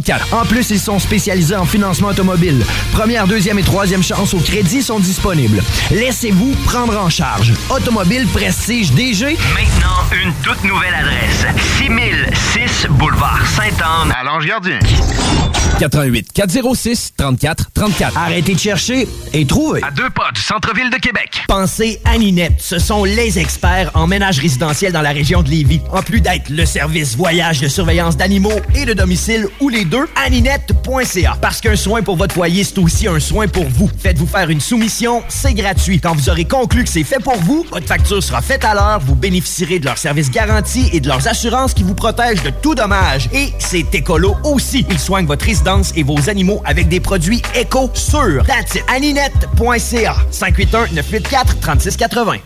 34. En plus, ils sont spécialisés en financement automobile. Première, deuxième et troisième chance au crédit sont disponibles. Laissez-vous prendre en charge. Automobile Prestige DG. Maintenant, une toute nouvelle adresse. 6006 Boulevard Sainte-Anne à Lange-Gardien. 88 406 34 34. Arrêtez de chercher et trouvez. À deux pas du centre-ville de Québec. Pensez à Ninette. Ce sont les experts en ménage résidentiel dans la région de Lévis. En plus d'être le service voyage de surveillance d'animaux et de domicile ou les deux, aninette.ca. Parce qu'un soin pour votre foyer, c'est aussi un soin pour vous. Faites-vous faire une soumission, c'est gratuit. Quand vous aurez conclu que c'est fait pour vous, votre facture sera faite à l'heure, vous bénéficierez de leur service garanti et de leurs assurances qui vous protègent de tout dommage. Et c'est écolo aussi. Ils soignent votre résidence et vos animaux avec des produits éco sûrs. That's it. aninette.ca. 581-984-3680.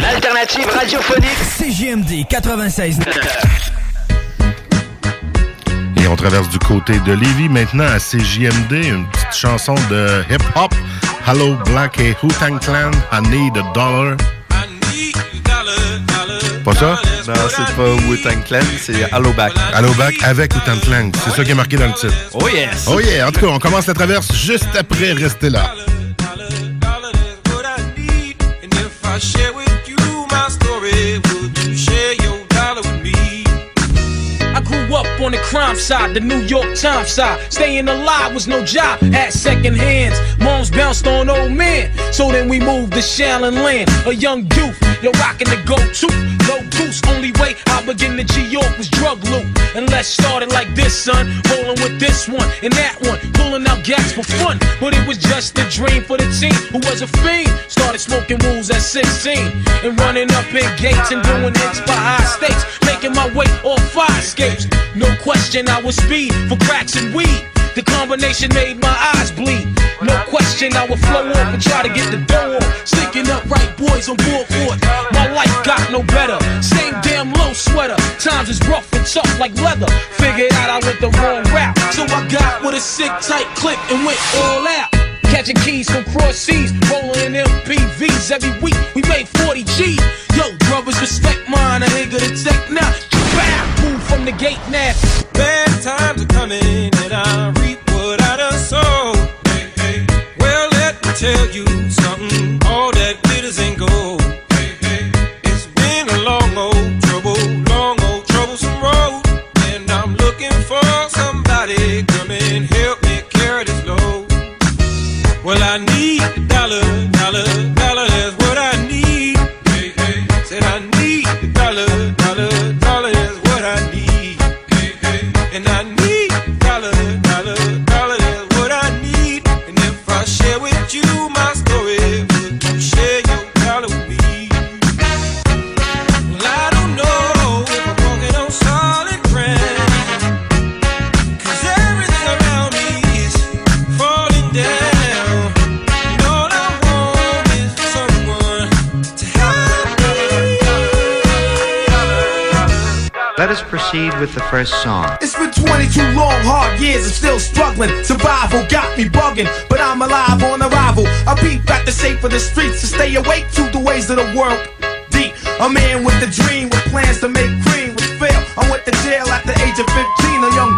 L'alternative radiophonique. CGMD 96. Et on traverse du côté de Lévis maintenant à CJMD, une petite chanson de hip-hop. Hello Black et Wu-Tang Clan, I Need a Dollar. Pas ça? Non, c'est pas Wu-Tang Clan, c'est Hello Back. Hello Back avec Wu-Tang Clan. C'est ça qui est marqué dans le titre. Oh yes! Oh yeah! En tout cas, on commence la traverse juste après. Restez là. On the crime side, the New York Times side. Staying alive was no job, had second hands. Moms bounced on old men, so then we moved to Shallon Land. A young youth, you're rocking the go-to. Low goose, only way I begin to G York was drug loot. And let's start it like this, son. Rolling with this one and that one, pulling out gas for fun. But it was just a dream for the team who was a fiend. Started smoking wools at 16 and running up in gates and doing hits for high stakes. Making my way off fire escapes. No question, I was speed for cracks and weed. The combination made my eyes bleed. No question, I would flow off and try to get the dough off. Sticking up right boys on board for it. My life got no better. Same damn low sweater. Times is rough and tough like leather. Figured out I went the wrong route. So I got with a sick tight click and went all out. Catching keys from cross seas, rolling in MPVs every week. We made 40 G's. Yo, brothers, respect mine. I ain't gonna take now the gate now. Bad time proceed with the first song. It's been 22 long, hard years, I'm still struggling. Survival got me bugging, but I'm alive on arrival. I peep at the shape of the streets to stay awake to the ways of the world. Deep, a man with a dream, with plans to make cream, was fail. I went to jail at the age of 15, a young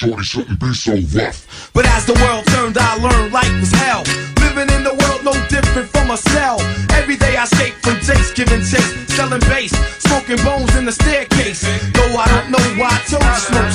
shorty shouldn't be so rough. But as the world turned, I learned life was hell. Living in the world no different from a cell. Every day I escape from Jake's giving chase, selling bass, smoking bones in the staircase. Though I don't know why I you smoke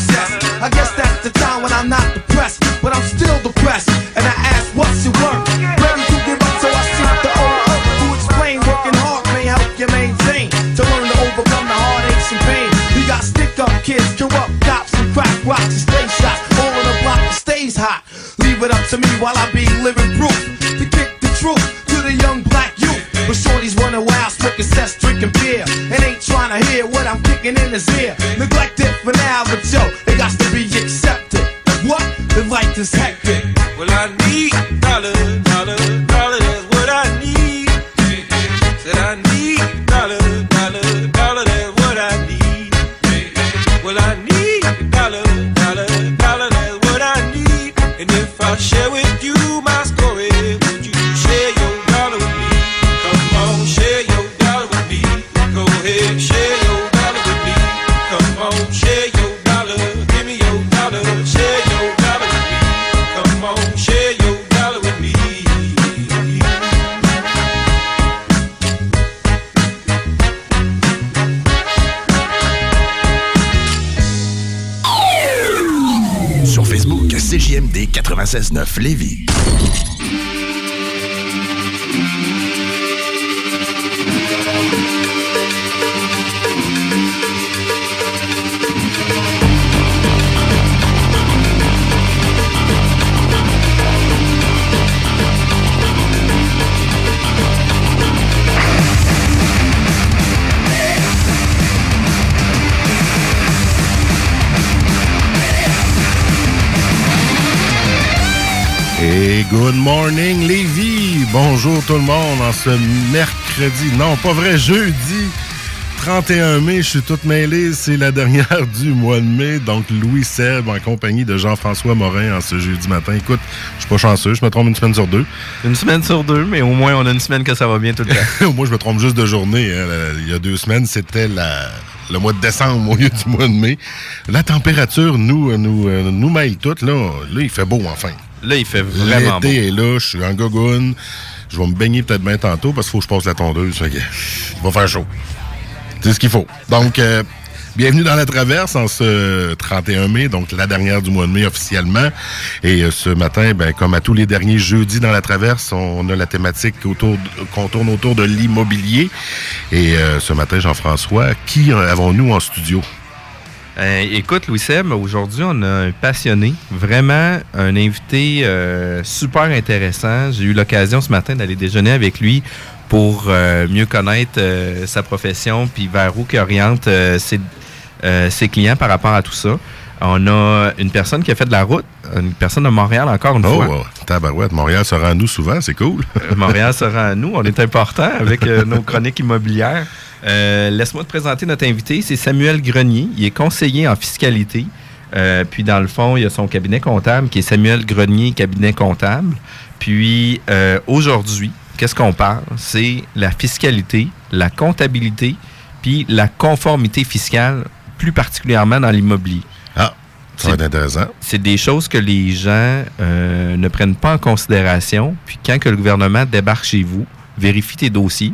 morning, Lévis! Bonjour tout le monde en ce mercredi, non pas vrai, jeudi 31 mai, je suis toute mêlée, c'est la dernière du mois de mai, donc Louis Seb en compagnie de Jean-François Morin en ce jeudi matin. Écoute, je suis pas chanceux, je me trompe une semaine sur deux. Une semaine sur deux, mais au moins on a une semaine que ça va bien tout le temps. Moi, je me trompe juste de journée. hein. Il y a deux semaines, c'était la- le mois de décembre au lieu du mois de mai. La température nous, nous, euh, nous mêle toutes. Là, là, il fait beau enfin. Là, il fait vraiment beau. L'été est là, je suis en gogoune. Je vais me baigner peut-être bien tantôt parce qu'il faut que je passe la tondeuse. Fait que, il va faire chaud. C'est ce qu'il faut. Donc, euh, bienvenue dans la traverse en ce 31 mai, donc la dernière du mois de mai officiellement. Et euh, ce matin, ben, comme à tous les derniers jeudis dans la traverse, on a la thématique autour qu'on tourne autour de l'immobilier. Et euh, ce matin, Jean-François, qui avons-nous en studio? Euh, écoute, Louis Seb, aujourd'hui, on a un passionné, vraiment un invité euh, super intéressant. J'ai eu l'occasion ce matin d'aller déjeuner avec lui pour euh, mieux connaître euh, sa profession puis vers où il oriente euh, ses, euh, ses clients par rapport à tout ça. On a une personne qui a fait de la route, une personne de Montréal encore une Oh, fois. euh, tabarouette, Montréal se rend à nous souvent, c'est cool. Montréal sera à nous. On est important avec nos chroniques immobilières. Euh, Laisse-moi te présenter notre invité. C'est Samuel Grenier. Il est conseiller en fiscalité. Euh, puis, dans le fond, il y a son cabinet comptable qui est Samuel Grenier, cabinet comptable. Puis, euh, aujourd'hui, qu'est-ce qu'on parle? C'est la fiscalité, la comptabilité, puis la conformité fiscale, plus particulièrement dans l'immobilier. Ah, ça va être intéressant. C'est des choses que les gens ne prennent pas en considération. Puis quand que le gouvernement débarque chez vous, vérifie tes dossiers,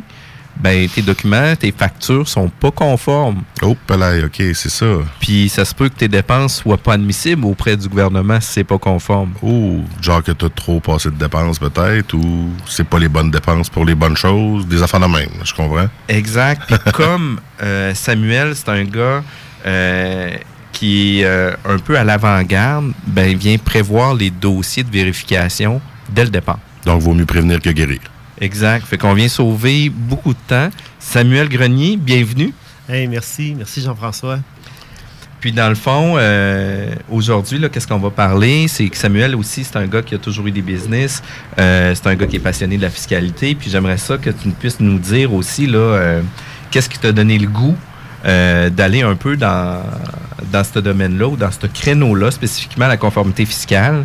ben tes documents, tes factures sont pas conformes. Oh, palais, OK, c'est ça. Puis ça se peut que tes dépenses soient pas admissibles auprès du gouvernement si c'est pas conforme. Ou genre que tu as trop passé de dépenses peut-être, ou c'est pas les bonnes dépenses pour les bonnes choses, des affaires de même, je comprends. Exact. Puis comme euh, Samuel, c'est un gars euh, qui est euh, un peu à l'avant-garde, ben il vient prévoir les dossiers de vérification dès le départ. Donc, vaut mieux prévenir que guérir. Exact. Fait qu'on vient sauver beaucoup de temps. Samuel Grenier, bienvenue. Hey, merci. Merci, Jean-François. Puis dans le fond, euh, aujourd'hui, qu'est-ce qu'on va parler? C'est que Samuel aussi, c'est un gars qui a toujours eu des business. Euh, c'est un gars qui est passionné de la fiscalité. Puis j'aimerais ça que tu puisses nous dire aussi, là, euh, qu'est-ce qui t'a donné le goût d'aller un peu dans, dans ce domaine-là ou dans ce créneau-là, spécifiquement la conformité fiscale,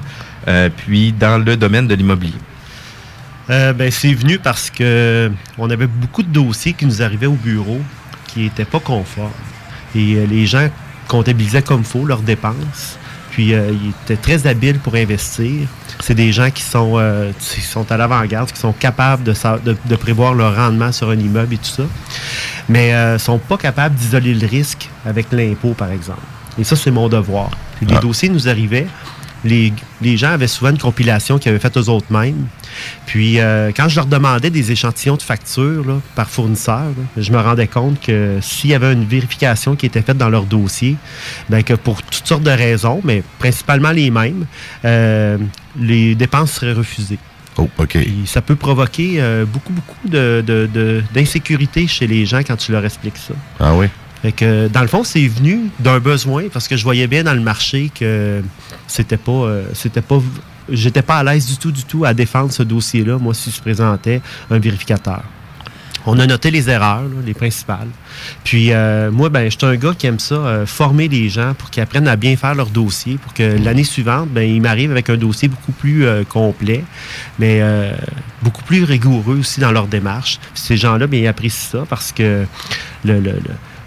puis dans le domaine de l'immobilier. Euh, ben, c'est venu parce que on avait beaucoup de dossiers qui nous arrivaient au bureau qui n'étaient pas conformes. Et euh, les gens comptabilisaient comme faut leurs dépenses. Puis euh, ils étaient très habiles pour investir. C'est des gens qui sont, qui sont à l'avant-garde, qui sont capables de, sa- de- de prévoir leur rendement sur un immeuble et tout ça. Mais ne sont pas capables d'isoler le risque avec l'impôt, par exemple. Et ça, c'est mon devoir. Puis les Ah. dossiers nous arrivaient. Les, les gens avaient souvent une compilation qu'ils avaient faite eux autres mêmes. Puis, euh, quand je leur demandais des échantillons de factures là, par fournisseur, là, je me rendais compte que s'il y avait une vérification qui était faite dans leur dossier, ben que pour toutes sortes de raisons, mais principalement les mêmes, euh, les dépenses seraient refusées. Oh, OK. Puis ça peut provoquer euh, beaucoup, beaucoup de- de- de- d'insécurité chez les gens quand tu leur expliques ça. Ah oui? Fait que, dans le fond, c'est venu d'un besoin parce que je voyais bien dans le marché que c'était pas, euh, c'était pas, j'étais pas à l'aise du tout, du tout à défendre ce dossier-là. Moi, si je présentais un vérificateur. On a noté les erreurs, les principales. Puis euh, moi, ben, je un gars qui aime ça, euh, former les gens pour qu'ils apprennent à bien faire leur dossier, pour que l'année suivante, ben, ils m'arrivent avec un dossier beaucoup plus euh, complet, mais beaucoup plus rigoureux aussi dans leur démarche. Ces gens-là, ben, ils apprécient ça parce que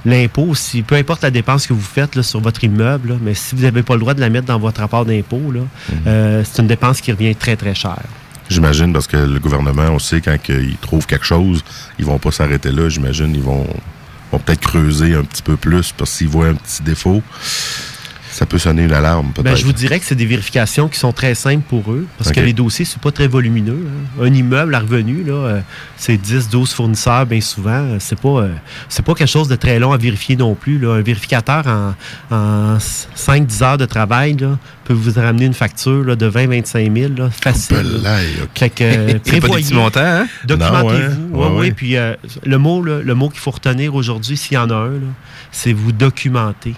l'impôt aussi, peu importe la dépense que vous faites là, sur votre immeuble, là, mais si vous n'avez pas le droit de la mettre dans votre rapport d'impôt, là, euh, c'est une dépense qui revient très, très cher. J'imagine, parce que le gouvernement, on sait, quand ils trouvent quelque chose, ils vont pas s'arrêter là. J'imagine, ils vont, vont peut-être creuser un petit peu plus, parce qu'ils voient un petit défaut. Ça peut sonner une alarme, peut-être. Ben, je vous dirais que c'est des vérifications qui sont très simples pour eux, parce que les dossiers, c'est pas très volumineux. hein. Un immeuble à revenu, là, euh, c'est 10, 12 fournisseurs, bien souvent. euh, C'est pas, euh, c'est pas quelque chose de très long à vérifier non plus. là. Un vérificateur en, en 5-10 heures de travail là, peut vous ramener une facture là, de 20-25 000, là, facile. là. Belaï, OK. Fait que, euh, pas des prévoyez, montants, hein? Documentez-vous. Ouais. Ouais, Ouais. Puis euh, le mot, là, le mot qu'il faut retenir aujourd'hui, s'il y en a un, c'est vous documenter.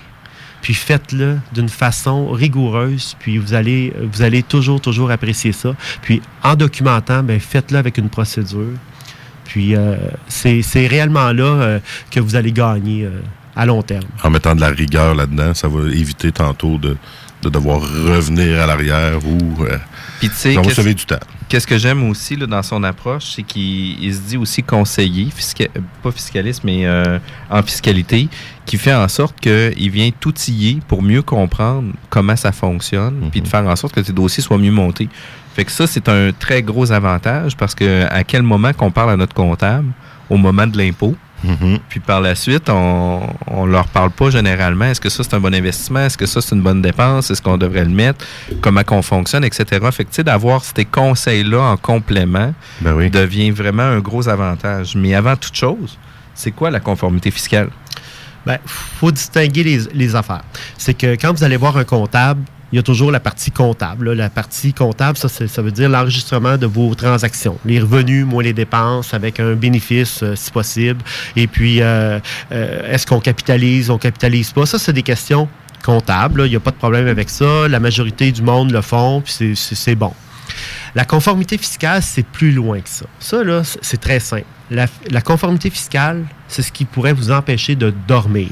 Puis faites-le d'une façon rigoureuse, puis vous allez, vous allez toujours, toujours apprécier ça. Puis en documentant, ben, faites-le avec une procédure. Puis euh, c'est c'est réellement là euh, que vous allez gagner euh, à long terme. En mettant de la rigueur là-dedans, ça va éviter tantôt de, de devoir revenir à l'arrière ou... euh, Puis qu'est-ce- sauver du temps. Qu'est-ce que j'aime aussi là, dans son approche, c'est qu'il il se dit aussi conseiller, fisca- pas fiscaliste, mais euh, en fiscalité, qui fait en sorte qu'il vient t'outiller pour mieux comprendre comment ça fonctionne, puis de faire en sorte que tes dossiers soient mieux montés. Fait que ça, c'est un très gros avantage parce que à quel moment qu'on parle à notre comptable, au moment de l'impôt, Mhm. puis par la suite, on, on leur parle pas généralement. Est-ce que ça, c'est un bon investissement? Est-ce que ça, c'est une bonne dépense? Est-ce qu'on devrait le mettre? Comment qu'on fonctionne, etc. Fait que, tu sais, d'avoir ces conseils-là en complément Ben oui. devient vraiment un gros avantage. Mais avant toute chose, c'est quoi la conformité fiscale? Ben, faut distinguer les, les affaires. C'est que quand vous allez voir un comptable, il y a toujours la partie comptable. La partie comptable, ça, ça veut dire l'enregistrement de vos transactions, les revenus moins les dépenses, avec un bénéfice euh, si possible. Et puis, euh, euh, est-ce qu'on capitalise, on capitalise pas? Ça, c'est des questions comptables. Il n'y a pas de problème avec ça. La majorité du monde le font, puis c'est- bon. La conformité fiscale, c'est plus loin que ça. Ça, là, c'est très simple. La conformité fiscale, c'est ce qui pourrait vous empêcher de dormir.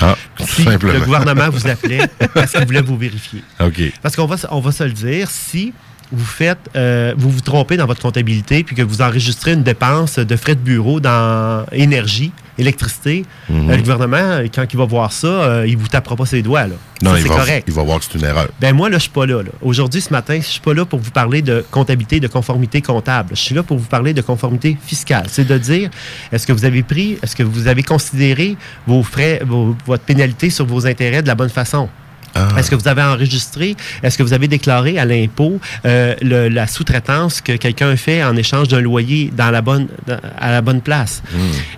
Ah, Si simplement. le gouvernement vous appelait parce qu'il voulait vous vérifier. OK. Parce qu'on va, se- on va se le dire, si vous faites, euh, vous vous trompez dans votre comptabilité puis que vous enregistrez une dépense de frais de bureau dans énergie, électricité, Mhm. euh, le gouvernement, quand il va voir ça, euh, il vous tapera pas ses doigts. Là. Non, Ça, il va, correct. il va voir que c'est une erreur. Ben moi, là, je suis pas là. là. Aujourd'hui, ce matin, je suis pas là pour vous parler de comptabilité, de conformité comptable. Je suis là pour vous parler de conformité fiscale. C'est de dire, est-ce que vous avez pris, est-ce que vous avez considéré vos frais, vos- votre pénalité sur vos intérêts de la bonne façon? Ah. Est-ce que vous avez enregistré, est-ce que vous avez déclaré à l'impôt euh, le- la sous-traitance que quelqu'un fait en échange d'un loyer dans la bonne, dans- à la bonne place?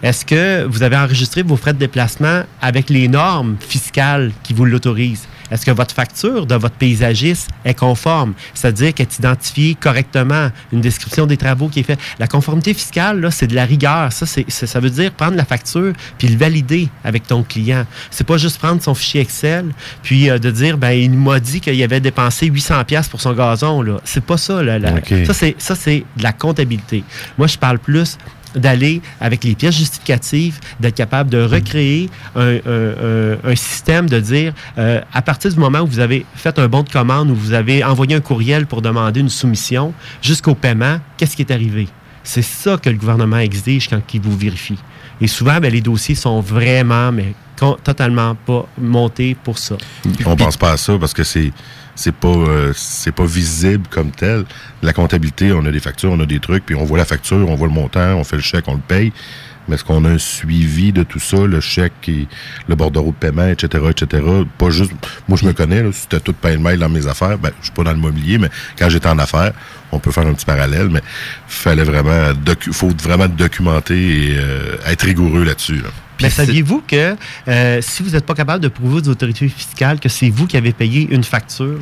Est-ce que vous avez enregistré vos frais de déplacement avec les normes fiscales qui vous l'autorisent? Est-ce que votre facture de votre paysagiste est conforme? C'est-à-dire qu'elle est identifiée correctement, une description des travaux qui est faite. La conformité fiscale, là, c'est de la rigueur. Ça, c'est, ça veut dire prendre la facture puis le valider avec ton client. C'est pas juste prendre son fichier Excel puis euh, de dire, ben, il m'a dit qu'il avait dépensé 800 pièces pour son gazon. Là. C'est pas ça. Là, la-. Ça, c'est, ça, c'est de la comptabilité. Moi, je parle plus d'aller avec les pièces justificatives, d'être capable de recréer un, un- un- un système de dire, euh, à partir du moment où vous avez fait un bon de commande, où vous avez envoyé un courriel pour demander une soumission, jusqu'au paiement, qu'est-ce qui est arrivé? C'est ça que le gouvernement exige quand il vous vérifie. Et souvent, ben, les dossiers sont vraiment, mais totalement pas montés pour ça. On pense pas à ça parce que c'est c'est pas euh, c'est pas visible comme tel. La comptabilité, on a des factures, on a des trucs, puis on voit la facture, on voit le montant, on fait le chèque, on le paye. Mais est-ce qu'on a un suivi de tout ça, le chèque, et le bordereau de paiement, etc., etc. Pas juste. Moi, je me connais, là, c'était tout paye-mail dans mes affaires, ben, je suis pas dans le mobilier, mais quand j'étais en affaires, on peut faire un petit parallèle, mais fallait vraiment docu- faut vraiment documenter et euh, être rigoureux là-dessus. là. Mais saviez-vous que euh, si vous n'êtes pas capable de prouver aux autorités fiscales que c'est vous qui avez payé une facture,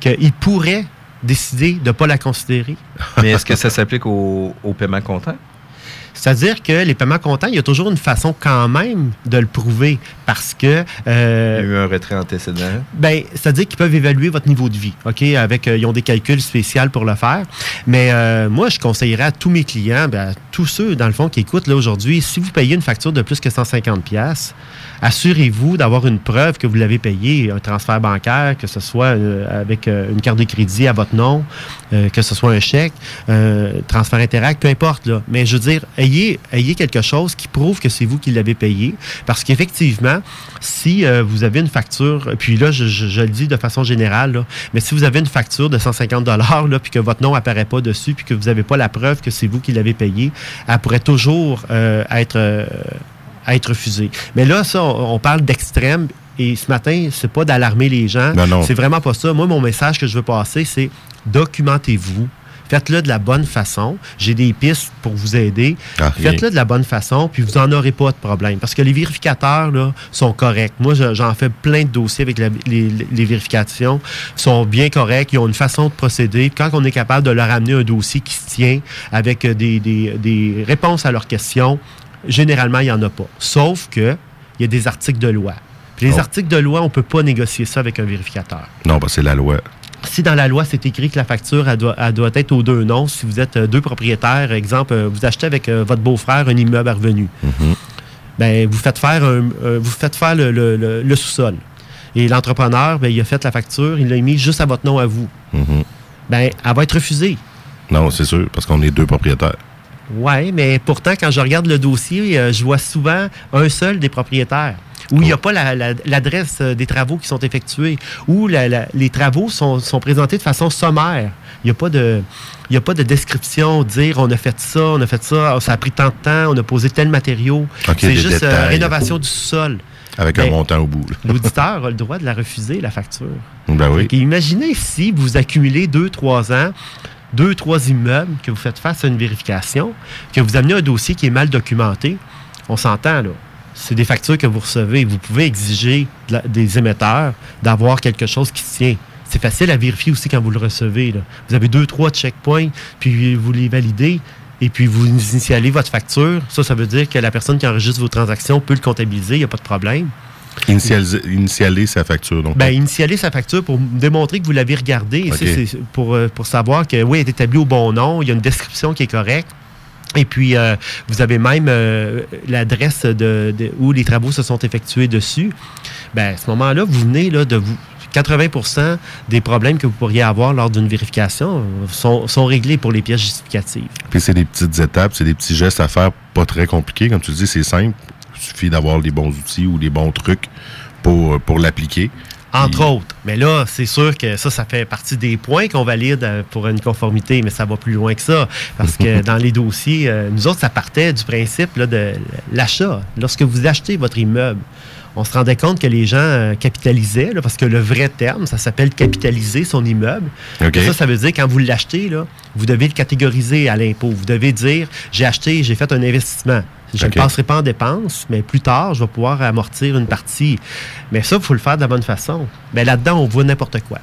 qu'ils pourraient décider de ne pas la considérer? Mais est-ce que ça s'applique au, au paiement comptant? C'est-à-dire que les paiements comptants, il y a toujours une façon quand même de le prouver parce que... euh, Il y a eu un retrait antécédent. ben, c'est-à-dire qu'ils peuvent évaluer votre niveau de vie, OK? Avec, euh, ils ont des calculs spéciaux pour le faire. Mais euh, moi, je conseillerais à tous mes clients, ben, à tous ceux, dans le fond, qui écoutent là aujourd'hui, si vous payez une facture de plus que 150 pièces, assurez-vous d'avoir une preuve que vous l'avez payé, un transfert bancaire, que ce soit euh, avec euh, une carte de crédit à votre nom, euh, que ce soit un chèque, transfert interact, peu importe. Là. Mais je veux dire, ayez, quelque chose qui prouve que c'est vous qui l'avez payé. Parce qu'effectivement, si vous avez une facture, puis là, je, le dis de façon générale, là, mais si vous avez une facture de 150 là, puis que votre nom apparaît pas dessus, puis que vous n'avez pas la preuve que c'est vous qui l'avez payé, elle pourrait toujours être... à être refusée. Mais là, ça, on, on parle d'extrême. et ce matin, c'est pas d'alarmer les gens. C'est vraiment pas ça. Moi, mon message que je veux passer, c'est documentez-vous. Faites-le de la bonne façon. J'ai des pistes pour vous aider. Ah. Faites-le de la bonne façon, puis vous n'en aurez pas de problème. Parce que les vérificateurs là, sont corrects. Moi, je- j'en fais plein de dossiers avec la- les, les vérifications. Ils sont bien corrects. Ils ont une façon de procéder. Quand on est capable de leur amener un dossier qui se tient avec des, des- des réponses à leurs questions, généralement, il n'y en a pas. Sauf que il y a des articles de loi. Puis les Oh. articles de loi, on ne peut pas négocier ça avec un vérificateur. Non, bah, c'est la loi. Si dans la loi, c'est écrit que la facture, elle doit, elle doit être aux deux noms, si vous êtes euh, deux propriétaires, exemple, euh, vous achetez avec euh, votre beau-frère un immeuble à revenu, ben, vous faites faire, un- vous faites faire le, le- le- le sous-sol. Et l'entrepreneur, ben, il a fait la facture, il l'a mis juste à votre nom à vous. Mhm. Ben, elle va être refusée. Non, c'est sûr, parce qu'on est deux propriétaires. Oui, mais pourtant, quand je regarde le dossier, euh, je vois souvent un seul des propriétaires. Où il n'y a pas la- la- l'adresse euh, des travaux qui sont effectués, où la- les travaux sont, sont présentés de façon sommaire. Il n'y a pas de. Il y a pas de description, dire on a fait ça, on a fait ça, ça a pris tant de temps, on a posé tel matériau. C'est juste euh, rénovation du sol. Avec un montant au bout. L'auditeur a le droit de la refuser, la facture. Ben oui. Imaginez si vous accumulez deux, trois ans, deux, trois immeubles, que vous faites face à une vérification, que vous amenez un dossier qui est mal documenté. On s'entend, là. C'est des factures que vous recevez. Vous pouvez exiger des émetteurs d'avoir quelque chose qui tient. C'est facile à vérifier aussi quand vous le recevez. Vous avez deux, trois checkpoints, puis vous les validez, et puis vous initialez votre facture. Ça, ça veut dire que la personne qui enregistre vos transactions peut le comptabiliser, il n'y a pas de problème. Initialiser, initialer sa facture. Donc, Ben, initialer sa facture pour démontrer que vous l'avez regardée. Et ça, pour, euh, pour savoir que oui, elle est établie au bon nom, il y a une description qui est correcte. Et puis, euh, vous avez même euh, l'adresse de, de- où les travaux se sont effectués dessus. Ben, à ce moment-là, vous venez là, de vous. 80% des problèmes que vous pourriez avoir lors d'une vérification sont, sont réglés pour les pièces justificatives. Puis c'est des petites étapes, c'est des petits gestes à faire pas très compliqués. Comme tu dis, c'est simple. Il suffit d'avoir les bons outils ou les bons trucs pour, pour l'appliquer. Entre autres. Mais là, c'est sûr que ça, ça fait partie des points qu'on valide euh, pour une conformité, mais ça va plus loin que ça. Parce que dans les dossiers, euh, nous autres, ça partait du principe là, de l'achat. Lorsque vous achetez votre immeuble, on se rendait compte que les gens euh, capitalisaient, là, parce que le vrai terme, ça s'appelle capitaliser son immeuble. Ça, ça veut dire quand vous l'achetez, vous devez le catégoriser à l'impôt. Vous devez dire, j'ai acheté, j'ai fait un investissement. Je ne passerai pas en dépenses, mais plus tard, je vais pouvoir amortir une partie. Mais ça, il faut le faire de la bonne façon. Mais là-dedans, on voit n'importe quoi.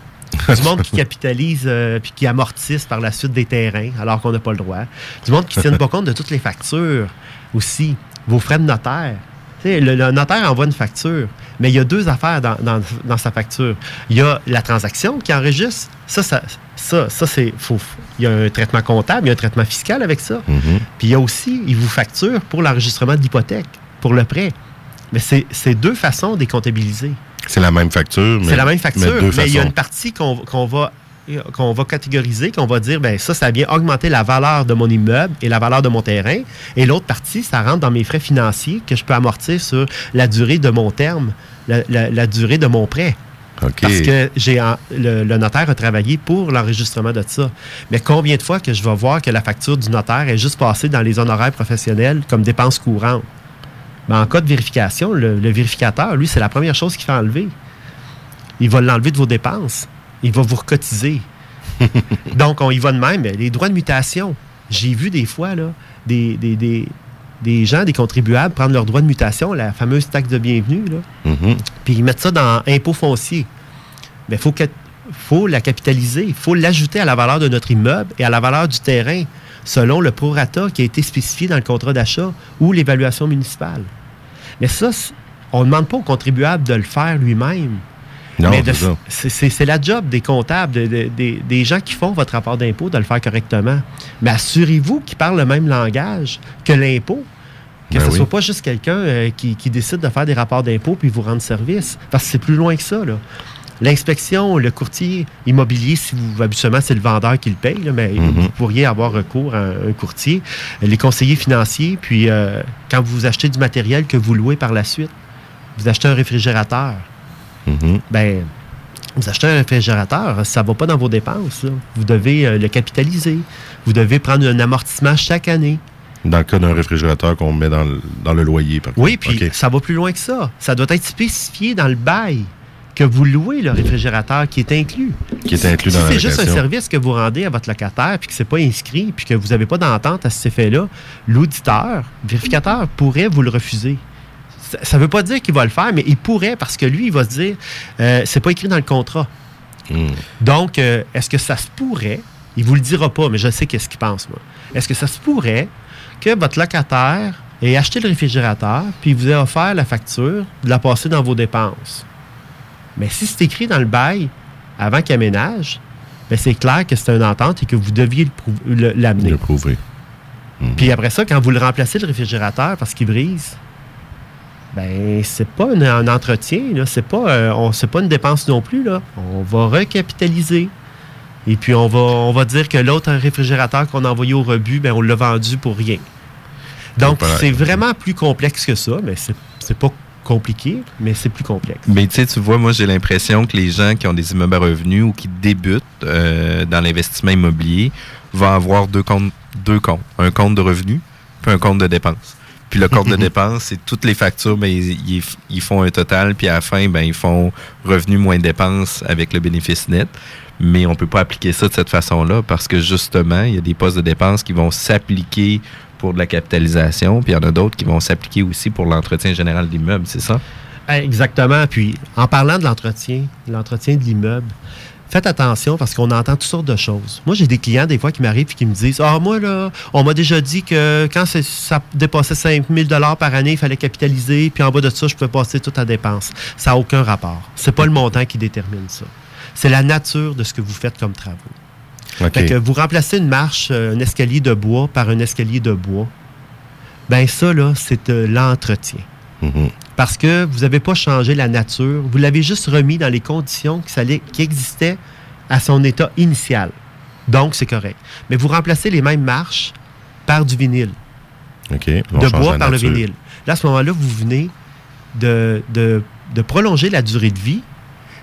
Du monde qui capitalise euh, puis qui amortisse par la suite des terrains alors qu'on n'a pas le droit. Du monde qui ne tienne pas compte de toutes les factures aussi. Vos frais de notaire. Le, le notaire envoie une facture, mais il y a deux affaires dans, dans- dans sa facture. Il y a la transaction qui enregistre. Ça, ça, ça, ça c'est. Il y a un traitement comptable, il y a un traitement fiscal avec ça. Mhm. Puis il y a aussi, il vous facture pour l'enregistrement de l'hypothèque, pour le prêt. Mais c'est deux façons de les comptabiliser. C'est la même facture. mais- C'est la même facture, mais il y a une partie qu'on va qu'on va catégoriser, qu'on va dire, ben ça, ça vient augmenter la valeur de mon immeuble et la valeur de mon terrain. Et l'autre partie, ça rentre dans mes frais financiers que je peux amortir sur la durée de mon terme, la, la- la durée de mon prêt. Parce que j'ai le, le notaire a travaillé pour l'enregistrement de ça. Mais combien de fois que je vais voir que la facture du notaire est juste passée dans les honoraires professionnels comme dépenses courantes? Ben, en cas de vérification, le, le vérificateur, lui, c'est la première chose qu'il fait enlever. Il va l'enlever de vos dépenses. Il va vous recotiser. Donc, on y va de même. Mais Les droits de mutation, j'ai vu des fois là, des, des, des- des gens, des contribuables, prendre leurs droits de mutation, la fameuse taxe de bienvenue, là, Mhm. puis ils mettent ça dans impôt foncier. Mais il faut, faut la capitaliser. Il faut l'ajouter à la valeur de notre immeuble et à la valeur du terrain, selon le prorata qui a été spécifié dans le contrat d'achat ou l'évaluation municipale. Mais ça, on ne demande pas au contribuable de le faire lui-même. Non, Mais c'est la job des comptables, de- de- des- des gens qui font votre rapport d'impôt, de le faire correctement. Mais assurez-vous qu'ils parlent le même langage que l'impôt. Que Ben ce ne oui. soit pas juste quelqu'un euh, qui, qui décide de faire des rapports d'impôt puis vous rendre service. Parce que c'est plus loin que ça. L'inspection, le courtier immobilier, si vous habituellement c'est le vendeur qui le paye, là, mais Mhm. vous pourriez avoir recours à un, un courtier. Les conseillers financiers, puis euh, quand vous achetez du matériel que vous louez par la suite, vous achetez un réfrigérateur Mhm. ben, vous achetez un réfrigérateur, ça ne va pas dans vos dépenses. là. Vous devez euh, le capitaliser. Vous devez prendre un amortissement chaque année. Dans le cas d'un réfrigérateur qu'on met dans le, dans le loyer, par Oui, puis ça va plus loin que ça. Ça doit être spécifié dans le bail que vous louez le réfrigérateur qui est inclus. Qui est inclus si dans la c'est juste un service que vous rendez à votre locataire puis que c'est pas inscrit puis que vous n'avez pas d'entente à cet effet-là, l'auditeur, le vérificateur pourrait vous le refuser. Ça ne veut pas dire qu'il va le faire, mais il pourrait parce que lui, il va se dire, euh, c'est pas écrit dans le contrat. Hmm. Donc, euh, est-ce que ça se pourrait, il vous le dira pas, mais je sais qu'est-ce qu'il pense, moi. Est-ce que ça se pourrait que votre locataire ait acheté le réfrigérateur, puis il vous ait offert la facture, de la passer dans vos dépenses? Mais si c'est écrit dans le bail avant qu'il aménage, ben c'est clair que c'est une entente et que vous deviez le prou- le- l'amener. Le prouver. Puis après ça, quand vous le remplacez, le réfrigérateur, parce qu'il brise, ben c'est pas un, un entretien. C'est pas, euh, on- c'est pas une dépense non plus, là. On va recapitaliser. Et puis on va, on va dire que l'autre réfrigérateur qu'on a envoyé au rebut, ben on l'a vendu pour rien. Donc c'est vraiment plus complexe que ça, mais c'est c'est pas compliqué, mais c'est plus complexe. Mais tu sais, tu vois, moi, j'ai l'impression que les gens qui ont des immeubles à revenus ou qui débutent euh, dans l'investissement immobilier vont avoir deux comptes, deux comptes. Un compte de revenus, puis un compte de dépenses. Puis le compte de dépenses, c'est toutes les factures, ben, ils, ils- font un total, puis à la fin, ben, ils font revenus moins dépenses avec le bénéfice net. Mais on peut pas appliquer ça de cette façon-là parce que justement, il y a des postes de dépenses qui vont s'appliquer pour de la capitalisation, puis il y en a d'autres qui vont s'appliquer aussi pour l'entretien général d'immeubles, c'est ça? Exactement. Puis, en parlant de l'entretien, l'entretien de l'immeuble, faites attention parce qu'on entend toutes sortes de choses. Moi, j'ai des clients, des fois, qui m'arrivent et qui me disent Ah, moi, là, on m'a déjà dit que quand ça dépassait 5 000 par année, il fallait capitaliser, puis en bas de ça, je pouvais passer tout à dépense. Ça n'a aucun rapport. C'est pas le montant qui détermine ça. C'est la nature de ce que vous faites comme travaux. OK. Fait que vous remplacez une marche, euh, un escalier de bois par un escalier de bois. Ben ça, là, c'est de l'entretien. Mhm. Parce que vous n'avez pas changé la nature, vous l'avez juste remis dans les conditions qui, existaient à son état initial. Donc, c'est correct. Mais vous remplacez les mêmes marches par du vinyle, OK. On de bois par le vinyle. Là, à ce moment-là, vous venez de, de- de prolonger la durée de vie,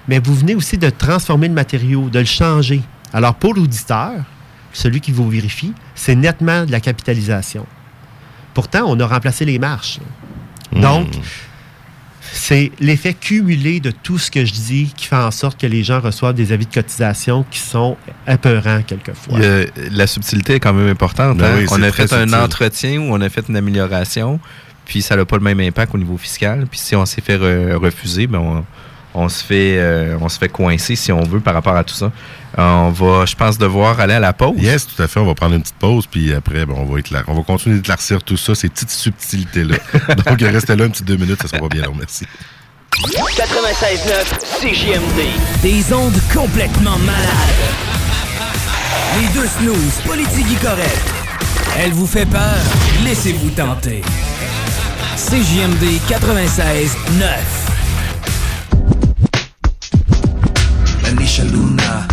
mais vous venez aussi de transformer le matériau, de le changer. Alors, pour l'auditeur, celui qui vous vérifie, c'est nettement de la capitalisation. Pourtant, on a remplacé les marches. Donc, c'est l'effet cumulé de tout ce que je dis qui fait en sorte que les gens reçoivent des avis de cotisation qui sont épeurants quelquefois. A- la subtilité est quand même importante. Ben hein? oui, on a fait un entretien ou on a fait une amélioration, puis ça n'a pas le même impact au niveau fiscal. Puis si on s'est fait re- refuser, ben on, on se fait euh, on se fait coincer si on veut par rapport à tout ça. Euh, on va, je pense, devoir aller à la pause. Yes, tout à fait. On va prendre une petite pause, puis après, ben, on va éclair. On va continuer d'éclaircir tout ça, ces petites subtilités-là. Donc, restez là un petit deux minutes, ça sera bien long. Merci. 96.9 CGMD. Des ondes complètement malades. Les deux snooze, politique correcte. Elle vous fait peur, laissez-vous tenter. CGMD 96 9. Shaluna.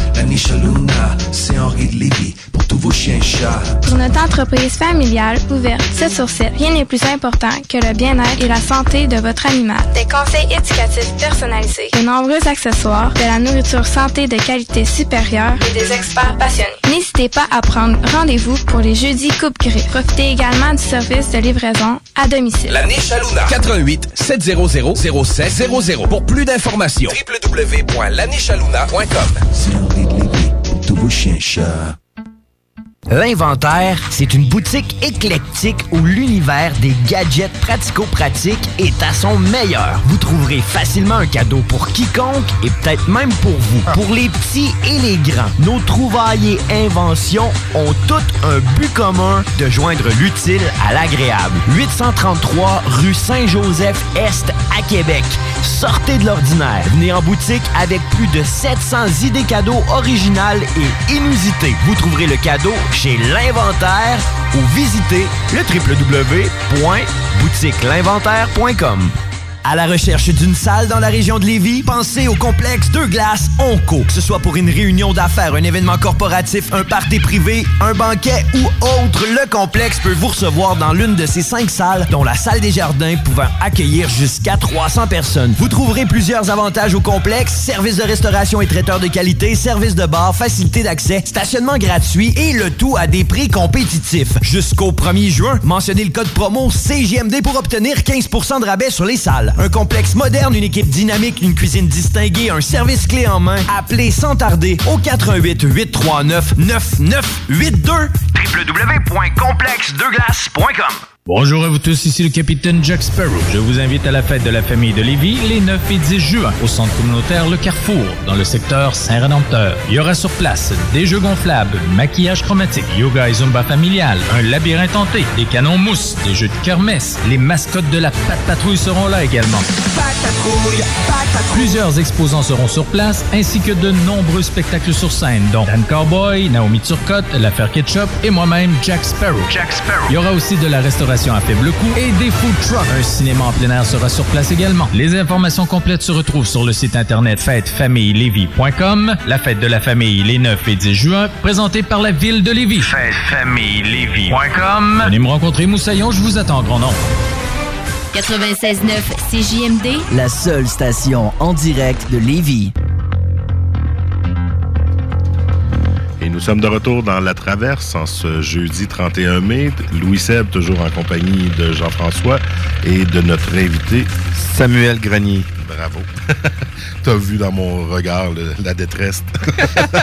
C'est Henri de Lévis pour tous vos chiens et chats. Pour notre entreprise familiale ouverte 7 sur 7, rien n'est plus important que le bien-être et la santé de votre animal. Des conseils éducatifs personnalisés, de nombreux accessoires, de la nourriture santé de qualité supérieure et des experts passionnés. N'hésitez pas à prendre rendez-vous pour les jeudis coupe-gris. Profitez également du service de livraison à domicile. La niche à Luna. 88 700 0700. Pour plus d'informations, www.lanichealuna.com. vos chiens et chats. L'Inventaire, c'est une boutique éclectique où l'univers des gadgets pratico-pratiques est à son meilleur. Vous trouverez facilement un cadeau pour quiconque et peut-être même pour vous. Pour les petits et les grands, nos trouvailles et inventions ont toutes un but commun de joindre l'utile à l'agréable. 833 rue Saint-Joseph-Est à Québec. Sortez de l'ordinaire. Venez en boutique avec plus de 700 idées cadeaux originales et inusitées. Vous trouverez le cadeau chez l'Inventaire ou visitez le www.boutiquelinventaire.com. À la recherche d'une salle dans la région de Lévis, pensez au complexe Deux Glaces Onco. Que ce soit pour une réunion d'affaires, un événement corporatif, un party privé, un banquet ou autre, le complexe peut vous recevoir dans l'une de ces cinq salles, dont la salle des jardins pouvant accueillir jusqu'à 300 personnes. Vous trouverez plusieurs avantages au complexe, services de restauration et traiteurs de qualité, services de bar, facilité d'accès, stationnement gratuit et le tout à des prix compétitifs. Jusqu'au 1er juin, mentionnez le code promo CGMD pour obtenir 15% de rabais sur les salles. Un complexe moderne, une équipe dynamique, une cuisine distinguée, un service clé en main. Appelez sans tarder au 88 839 9982 www.complexdeglace.com Bonjour à vous tous, ici le capitaine Jack Sparrow. Je vous invite à la fête de la famille de Lévis les 9 et 10 juin au centre communautaire Le Carrefour, dans le secteur Saint-Rédempteur. Il y aura sur place des jeux gonflables, maquillage chromatique, yoga et zumba familial, un labyrinthe hanté, des canons mousse, des jeux de kermesse. Les mascottes de la Patte Patrouille seront là également. Plusieurs exposants seront sur place, ainsi que de nombreux spectacles sur scène, dont Dan Cowboy, Naomi Turcotte, l'affaire Ketchup et moi-même Jack Sparrow. Jack Sparrow. Il y aura aussi de la restauration à faible coût et des food trucks. Un cinéma en plein air sera sur place également. Les informations complètes se retrouvent sur le site internet fêtefamillelevis.com. La fête de la famille les 9 et 10 juin, présentée par la ville de Lévis. Fêtefamillelevis.com Venez me rencontrer, Moussaillon, je vous attends en grand nombre. 96.9 CJMD, La seule station en direct de Lévis. Et nous sommes de retour dans La Traverse en ce jeudi 31 mai. Louis Seb, toujours en compagnie de Jean-François et de notre invité Samuel Grenier. Bravo. T'as vu dans mon regard le- la détresse.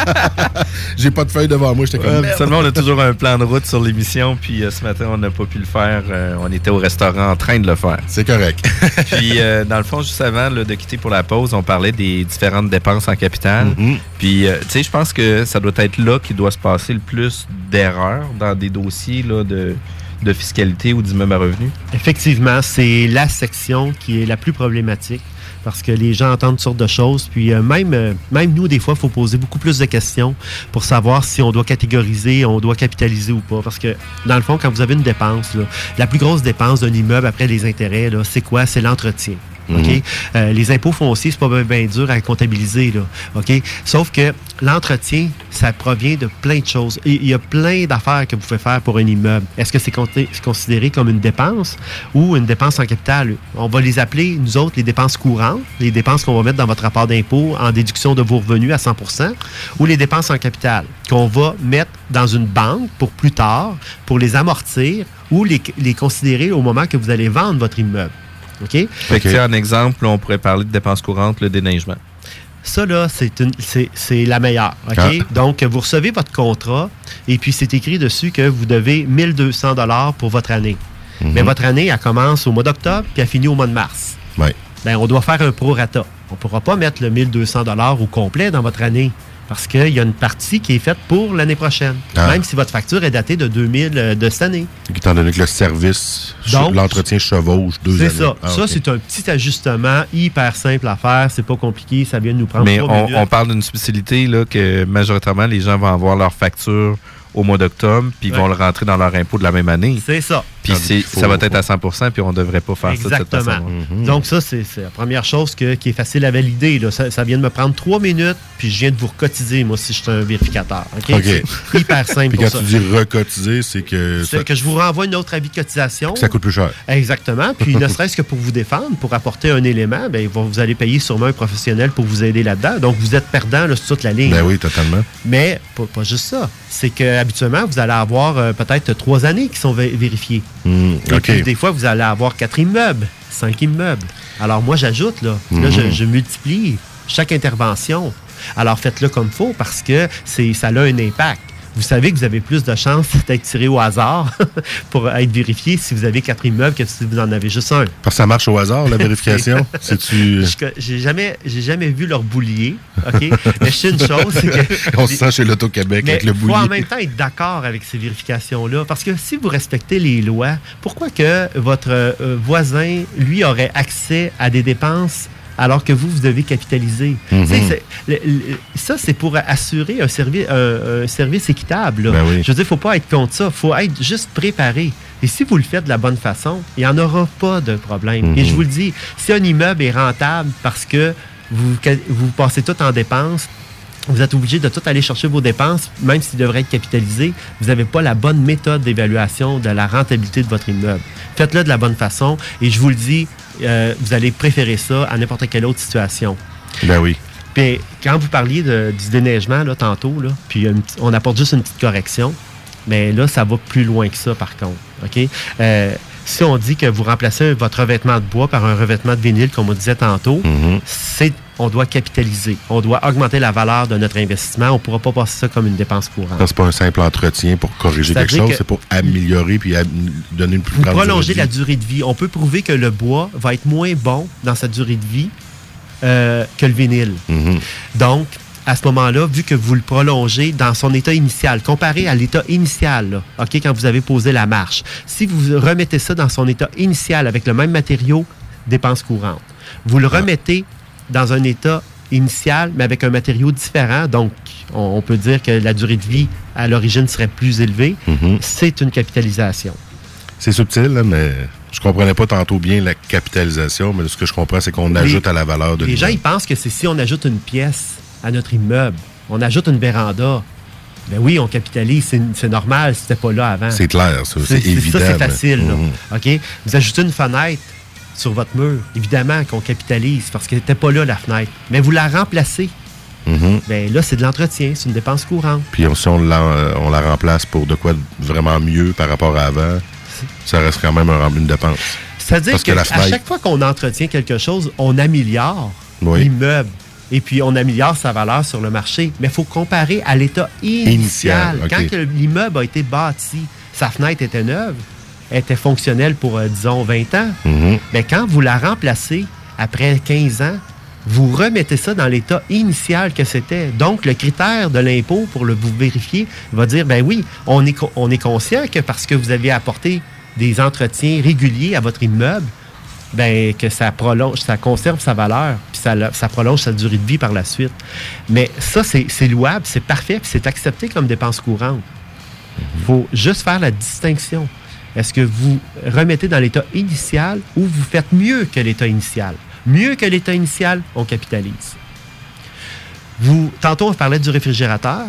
J'ai pas de feuille devant moi, j'étais comme. Ouais, seulement, on a toujours un plan de route sur l'émission, puis euh, ce matin, on n'a pas pu le faire. Euh, on était au restaurant en train de le faire. C'est correct. puis, euh, dans le fond, juste avant là, de quitter pour la pause, on parlait des différentes dépenses en capital. Mm-hmm. Puis, euh, tu sais, je pense que ça doit être là qu'il doit se passer le plus d'erreurs dans des dossiers là, de, de fiscalité ou d'immeuble à revenus. Effectivement, c'est la section qui est la plus problématique parce que les gens entendent toutes sortes de choses. Puis euh, même, euh, même nous, des fois, il faut poser beaucoup plus de questions pour savoir si on doit catégoriser, on doit capitaliser ou pas. Parce que, dans le fond, quand vous avez une dépense, la plus grosse dépense d'un immeuble après les intérêts, c'est quoi? C'est l'entretien. OK? Mhm. Euh, les impôts fonciers, c'est pas bien, dur à comptabiliser. Là, OK? Sauf que l'entretien, ça provient de plein de choses. Il y a plein d'affaires que vous pouvez faire pour un immeuble. Est-ce que c'est considéré comme une dépense ou une dépense en capital? On va les appeler, nous autres, les dépenses courantes, les dépenses qu'on va mettre dans votre rapport d'impôt en déduction de vos revenus à 100% ou les dépenses en capital qu'on va mettre dans une banque pour plus tard, pour les amortir ou les, les considérer au moment que vous allez vendre votre immeuble. OK? Fait que, en exemple, on pourrait parler de dépenses courantes, le déneigement. Ça, là, c'est une- c'est c'est la meilleure. OK? Ah. Donc, vous recevez votre contrat et puis c'est écrit dessus que vous devez 1200 dollars pour votre année. Mhm. Mais votre année, elle commence au mois d'octobre puis elle finit au mois de mars. Ouais. Ben, on doit faire un prorata. On ne pourra pas mettre le 1200 dollars au complet dans votre année parce qu'il y a une partie qui est faite pour l'année prochaine. Ah. Même si votre facture est datée de 2000 euh, de cette année. Étant donné que le service, l'entretien chevauche deux C'est années. ça. Ah, ça, c'est un petit ajustement hyper simple à faire. C'est pas compliqué. Ça vient de nous prendre Mais on, minutes. on parle d'une spécialité là, que majoritairement, les gens vont avoir leur facture au mois d'octobre, puis ils Ouais. vont le rentrer dans leur impôt de la même année. C'est ça. Puis c'est- faut- ça va être à 100% puis on ne devrait pas faire ça de cette Exactement. façon. Mhm. Donc ça, c'est la première chose que- qui est facile à valider. là. Ça, ça vient de me prendre trois minutes, puis je viens de vous recotiser, moi, si je suis un vérificateur. OK? OK. C'est hyper simple Puis pour quand ça. tu dis recotiser, c'est que, C'est ça, que je vous renvoie une autre avis de cotisation. ça coûte plus cher. Exactement. Puis ne serait-ce que pour vous défendre, pour apporter un élément, ben, vous vous allez payer sûrement un professionnel pour vous aider là-dedans. Donc vous êtes perdant là, sur toute la ligne. Ben oui, totalement. Mais pas, pas juste ça. C'est que habituellement, vous allez avoir euh, peut-être trois années qui sont vé- vérifiées. Hmm, Et puis, des fois, vous allez avoir quatre immeubles, cinq immeubles. Alors, moi, j'ajoute, là. Là, Mhm. je, je multiplie chaque intervention. Alors, faites-le comme il faut parce que ça a un impact. Vous savez que vous avez plus de chances d'être tiré au hasard pour être vérifié si vous avez quatre immeubles que si vous en avez juste un. Parce que ça marche au hasard, la vérification. Je- J'ai jamais, jamais vu leur boulier, OK? Mais je sais une chose, c'est que... On se sent chez l'Auto-Québec avec le faut en boulier. même temps être d'accord avec ces vérifications-là. Parce que si vous respectez les lois, pourquoi que votre euh, voisin, lui, aurait accès à des dépenses alors que vous, vous devez capitaliser. Mhm. Le- le- ça, c'est pour assurer un, servi- un- un service équitable. Ben oui. Je veux dire, il ne faut pas être contre ça. Il faut être juste préparé. Et si vous le faites de la bonne façon, il n'y en aura pas de problème. Mhm. Et je vous le dis, si un immeuble est rentable parce que vous, vous passez tout en dépenses, vous êtes obligé de tout aller chercher vos dépenses, même s'il devrait être capitalisé, vous n'avez pas la bonne méthode d'évaluation de la rentabilité de votre immeuble. Faites-le de la bonne façon et je vous le dis, euh, vous allez préférer ça à n'importe quelle autre situation. Ben oui. Puis quand vous parliez de- du déneigement là, tantôt, là, puis on apporte juste une petite correction, mais là, ça va plus loin que ça, par contre. OK? Euh, si on dit que vous remplacez votre revêtement de bois par un revêtement de vinyle, comme on disait tantôt, Mhm. c'est on doit capitaliser. On doit augmenter la valeur de notre investissement. On ne pourra pas passer ça comme une dépense courante. Ça, c'est pas un simple entretien pour corriger quelque chose, que- c'est pour améliorer puis donner une plus grande durée la de vie. durée de vie. On peut prouver que le bois va être moins bon dans sa durée de vie euh, que le vinyle. Mhm. Donc, à ce moment-là, vu que vous le prolongez dans son état initial, comparé à l'état initial, là, OK, quand vous avez posé la marche, si vous remettez ça dans son état initial avec le même matériau, dépense courante. Vous Ah. le remettez dans un état initial, mais avec un matériau différent, donc on, on peut dire que la durée de vie à l'origine serait plus élevée, Mhm. c'est une capitalisation. C'est subtil, mais je comprenais pas tantôt bien la capitalisation, mais ce que je comprends, c'est qu'on ajoute à la valeur de Les gens, ils pensent que c'est si on ajoute une pièce à notre immeuble, on ajoute une véranda. Ben oui, on capitalise, c'est normal, c'était pas là avant. C'est clair, ça, c'est évident, Ça, c'est facile. là. Mhm. OK? Vous ajoutez une fenêtre sur votre mur, évidemment qu'on capitalise parce qu'elle n'était pas là, la fenêtre. Mais vous la remplacez. Mhm. Ben là, c'est de l'entretien, c'est une dépense courante. Puis on- si on la, euh, on la remplace pour de quoi vraiment mieux par rapport à avant, ça reste quand même un, une dépense. C'est-à-dire que qu'à fenêtre- chaque fois qu'on entretient quelque chose, on améliore Oui. l'immeuble. Et puis, on améliore sa valeur sur le marché. Mais il faut comparer à l'état initial. Quand que l'immeuble a été bâti, sa fenêtre était neuve, était fonctionnelle pour, euh, disons, 20 ans. Mhm. Mais quand vous la remplacez après 15 ans, vous remettez ça dans l'état initial que c'était. Donc, le critère de l'impôt pour le vous vérifier va dire, ben oui, on est, on est conscient que parce que vous avez apporté des entretiens réguliers à votre immeuble, ben, que ça prolonge, ça conserve sa valeur, puis ça, ça prolonge sa durée de vie par la suite. Mais ça, c'est c'est louable, c'est parfait, puis c'est accepté comme dépense courante. Il faut juste faire la distinction. Est-ce que vous remettez dans l'état initial ou vous faites mieux que l'état initial? Mieux que l'état initial, on capitalise. Vous, tantôt, on parlait du réfrigérateur.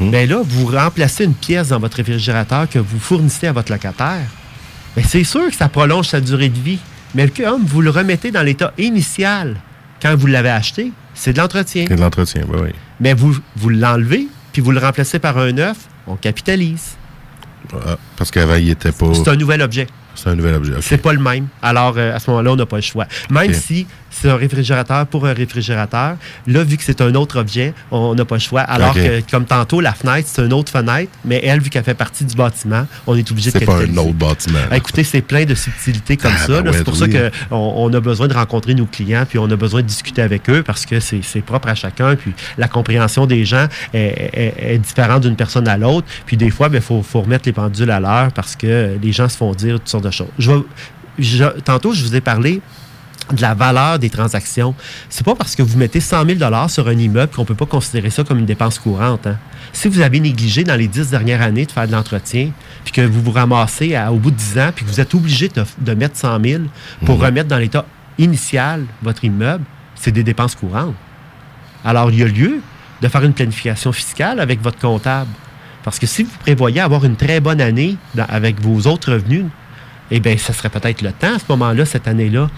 Mais là, vous remplacez une pièce dans votre réfrigérateur que vous fournissez à votre locataire. Mais c'est sûr que ça prolonge sa durée de vie. Mais comme vous le remettez dans l'état initial quand vous l'avez acheté, c'est de l'entretien. C'est de l'entretien, oui, oui. Mais vous, vous l'enlevez, puis vous le remplacez par un neuf, on capitalise. Parce qu'avant, il était pas. C'est un nouvel objet. C'est un nouvel objet. ok. C'est pas le même. Alors, euh, à ce moment-là, on n'a pas le choix. Même si c'est un réfrigérateur pour un réfrigérateur, là, vu que c'est un autre objet, on n'a pas le choix. Alors que, comme tantôt, la fenêtre, c'est une autre fenêtre, mais elle, vu qu'elle fait partie du bâtiment, on est obligé de C'est pas un autre bâtiment. Ah, Écoutez, c'est plein de subtilités comme Ah, ça. ben ouais, c'est pour oui. ça qu'on on a besoin de rencontrer nos clients, puis on a besoin de discuter avec eux parce que c'est propre à chacun. Puis la compréhension des gens est, est- est différente d'une personne à l'autre. Puis des fois, il faut, faut remettre les pendules à l'heure parce que les gens se font dire toutes sortes de choses. Je vais- je- tantôt, je vous ai parlé de la valeur des transactions. C'est pas parce que vous mettez 100 000 sur un immeuble qu'on peut pas considérer ça comme une dépense courante. hein. Si vous avez négligé dans les 10 dernières années de faire de l'entretien, puis que vous vous ramassez à- au bout de 10 ans, puis que vous êtes obligé de, de mettre 100 000 pour Mhm. remettre dans l'état initial votre immeuble, c'est des dépenses courantes. Alors, il y a lieu de faire une planification fiscale avec votre comptable. Parce que si vous prévoyez avoir une très bonne année dans- avec vos autres revenus, eh bien, ce serait peut-être le temps à ce moment-là, cette année-là,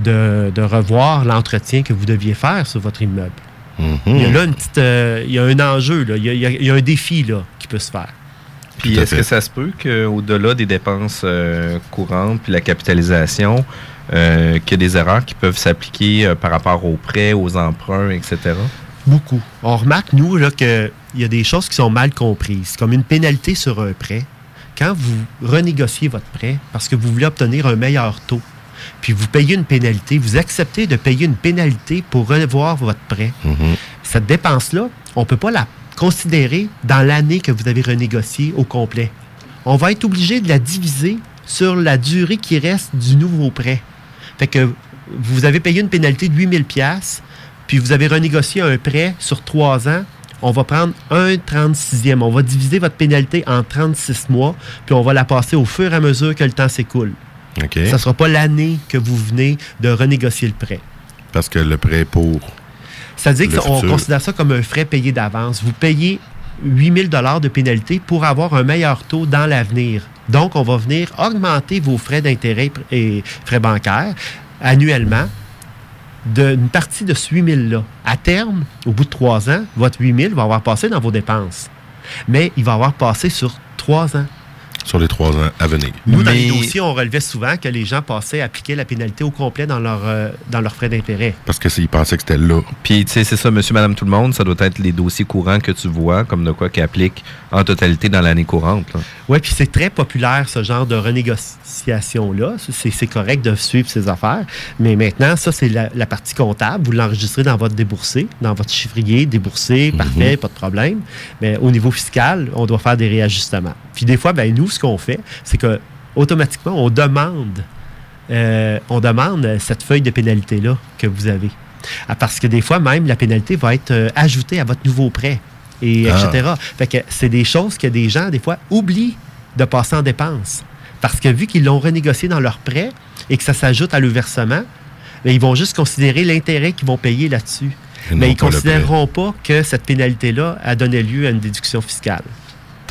de, de revoir l'entretien que vous deviez faire sur votre immeuble. Mhm. Il y a là une petite, euh, il y a un enjeu, là. Il, y a, il y a- il y a un défi là, qui peut se faire. Puis est-ce que ça se peut qu'au-delà des dépenses euh, courantes puis la capitalisation, euh, qu'il y a des erreurs qui peuvent s'appliquer euh, par rapport aux prêts, aux emprunts, etc.? Beaucoup. On remarque, nous, là, qu'il y a des choses qui sont mal comprises, comme une pénalité sur un prêt. Quand vous renégociez votre prêt parce que vous voulez obtenir un meilleur taux, puis vous payez une pénalité, vous acceptez de payer une pénalité pour revoir votre prêt, Mhm. cette dépense-là, on ne peut pas la considérer dans l'année que vous avez renégocié au complet. On va être obligé de la diviser sur la durée qui reste du nouveau prêt. Fait que vous avez payé une pénalité de 8000 pièces puis vous avez renégocié un prêt sur trois ans, on va prendre un 36e. On va diviser votre pénalité en 36 mois, puis on va la passer au fur et à mesure que le temps s'écoule. OK. Ça ne sera pas l'année que vous venez de renégocier le prêt. Parce que le prêt est pour. C'est-à-dire Le qu'on futur. considère ça comme un frais payé d'avance. Vous payez 8000 dollars de pénalité pour avoir un meilleur taux dans l'avenir. Donc, on va venir augmenter vos frais d'intérêt et frais bancaires annuellement d'une partie de ce 8000-là. À terme, au bout de trois ans, votre 8000 va avoir passé dans vos dépenses. Mais il va avoir passé sur trois ans. Sur les trois ans à venir. Nous, dans les dossiers, on relevait souvent que les gens passaient à appliquer la pénalité au complet dans, leur, euh, dans leurs frais d'intérêt. Parce que s'ils pensaient que c'était là. Puis, tu sais, c'est ça, monsieur, madame, tout le monde, ça doit être les dossiers courants que tu vois, comme de quoi qui applique en totalité dans l'année courante. Oui, puis c'est très populaire, ce genre de renégociation-là. C'est correct de suivre ces affaires. Mais maintenant, ça, c'est la, la partie comptable. Vous l'enregistrez dans votre déboursé, dans votre chiffrier, déboursé, parfait, pas de problème. Mais au niveau fiscal, on doit faire des réajustements. Puis des fois, ben, nous, ce qu'on fait, c'est que automatiquement, on demande, euh, on demande cette feuille de pénalité-là que vous avez. Ah, Parce que des fois, même, la pénalité va être euh, ajoutée à votre nouveau prêt, et Ah. etc. Fait que c'est des choses que des gens, des fois, oublient de passer en dépenses. Parce que vu qu'ils l'ont renégocié dans leur prêt et que ça s'ajoute à le versement, ben, ils vont juste considérer l'intérêt qu'ils vont payer là-dessus. Mais ils le considéreront pas que cette pénalité-là a donné lieu à une déduction fiscale.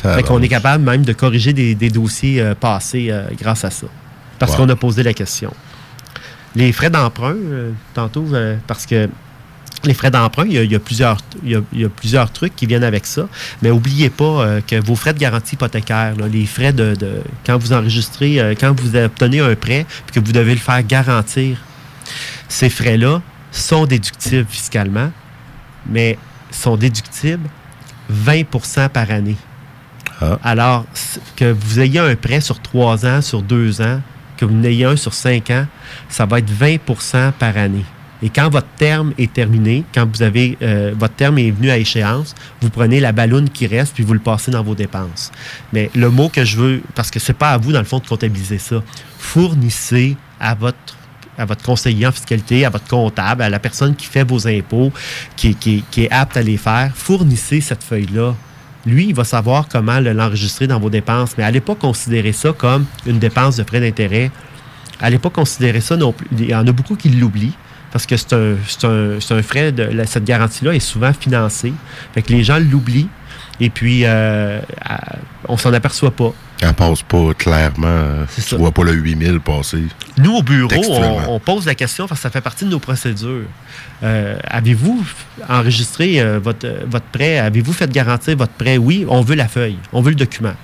Fait qu'on est capable même de corriger des, des dossiers euh, passés euh, grâce à ça. Parce Wow. qu'on a posé la question. Les frais d'emprunt, euh, tantôt, parce que les frais d'emprunt, il y, a, il plusieurs, il y a- il y a plusieurs trucs qui viennent avec ça. Mais n'oubliez pas euh, que vos frais de garantie hypothécaire, là, les frais de, de- quand vous enregistrez, euh, quand vous obtenez un prêt, puis que vous devez le faire garantir, ces frais-là sont déductibles fiscalement, mais sont déductibles 20% par année. Ah. Alors, que vous ayez un prêt sur trois ans, sur deux ans, que vous en ayez un sur cinq ans, ça va être 20% par année. Et quand votre terme est terminé, quand vous avez euh, votre terme est venu à échéance, vous prenez la balloune qui reste puis vous le passez dans vos dépenses. Mais le mot que je veux, parce que c'est pas à vous dans le fond de comptabiliser ça, fournissez à votre à votre conseiller en fiscalité, à votre comptable, à la personne qui fait vos impôts, qui, qui- est apte à les faire, fournissez cette feuille-là. Lui, il va savoir comment le- l'enregistrer dans vos dépenses. Mais allez pas considérer ça comme une dépense de frais d'intérêt. Allez pas considérer ça non plus. Il y en a beaucoup qui l'oublient parce que c'est un, c'est un- c'est un frais, de, la- cette garantie-là est souvent financée. Fait que les gens l'oublient et puis euh, on s'en aperçoit pas. Elle passe pas clairement. Tu ça. vois pas le 8000 passer. Nous, au bureau, on, on pose la question parce que ça fait partie de nos procédures. Euh, Avez-vous enregistré euh, votre, votre prêt? Avez-vous fait garantir votre prêt? Oui, on veut la feuille. On veut le document.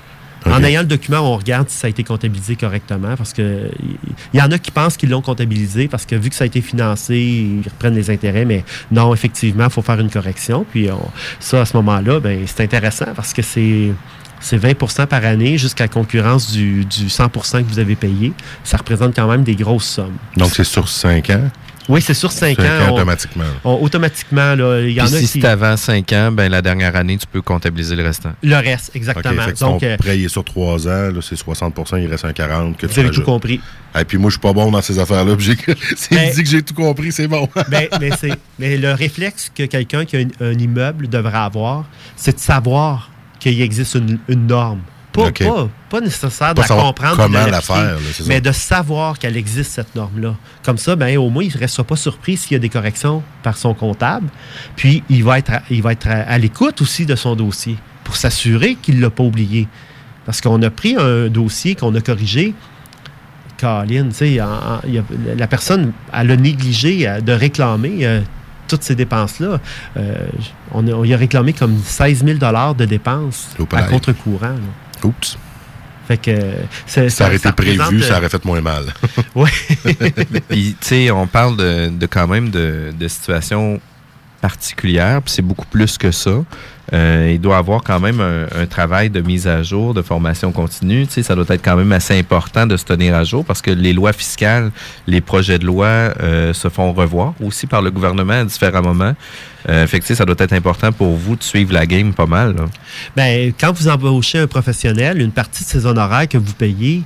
En ayant le document, on regarde si ça a été comptabilisé correctement parce que il y en a qui pensent qu'ils l'ont comptabilisé parce que vu que ça a été financé, ils reprennent les intérêts, mais non, effectivement, il faut faire une correction. Puis on- ça, à ce moment-là, ben, c'est intéressant parce que c'est c'est 20% par année jusqu'à concurrence du, du 100% que vous avez payé. Ça représente quand même des grosses sommes. Donc, c'est sur 5 ans? Oui, c'est sur 5 Cinq ans. ans on- automatiquement. on- automatiquement, là, il y en Puis a si qui... c'est avant 5 ans, ben la dernière année, tu peux comptabiliser le restant. Le reste, exactement. Donc, ton euh, prêt il est sur 3 ans, là, c'est 60% il reste un 40 que Vous tu avez tout compris. Et puis moi, je suis pas bon dans ces affaires-là. S'il Ben- dit que j'ai tout compris, c'est bon. ben, mais, c'est- mais le réflexe que quelqu'un qui a un, un immeuble devrait avoir, c'est de savoir qu'il existe une, une norme. Pas, pas, pas nécessaire Pas de la comprendre. comment puis de la l'appliquer, faire, là, c'est ça. Mais de savoir qu'elle existe, cette norme-là. Comme ça, ben, au moins, il ne restera pas surpris s'il y a des corrections par son comptable. Puis, il va être à, il va être à, à l'écoute aussi de son dossier pour s'assurer qu'il ne l'a pas oublié. Parce qu'on a pris un dossier qu'on a corrigé. Caroline, la personne, elle a négligé euh, de réclamer euh, toutes ces dépenses-là. Euh, on, y a réclamé comme 16 000 de dépenses à contre-courant. Oups. Fait que c'est- Ça aurait été prévu, représente, ça euh, aurait fait moins mal. Oui. Puis, tu sais, on parle de, de quand même de, de situations particulières, puis c'est beaucoup plus que ça. Euh, il doit avoir quand même un, travail de mise à jour, de formation continue. Tu sais, ça doit être quand même assez important de se tenir à jour parce que les lois fiscales, les projets de loi euh, se font revoir aussi par le gouvernement à différents moments. Euh, fait ça doit être important pour vous de suivre la game pas mal. là. Ben, quand vous embauchez un professionnel, une partie de ses honoraires que vous payez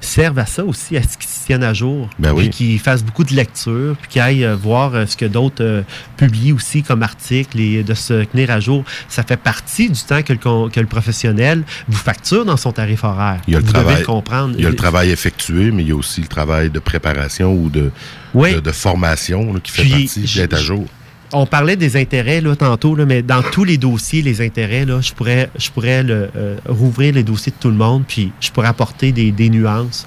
servent à ça aussi, à ce qu'ils se tiennent à jour. Ben oui. Puis qu'ils fassent beaucoup de lectures, puis qu'ils aillent euh, voir euh, ce que d'autres euh, publient aussi comme articles et de se tenir à jour. Ça fait partie du temps que le, con- que le professionnel vous facture dans son tarif horaire. Il y a le devez travail. le comprendre. Il y a le travail effectué, mais il y a aussi le travail de préparation ou de, de, de formation là, qui fait Puis, partie d'être à jour. On parlait des intérêts là, tantôt, là, mais dans tous les dossiers, les intérêts, là, je pourrais, je pourrais le, euh, rouvrir les dossiers de tout le monde, puis je pourrais apporter des, des nuances.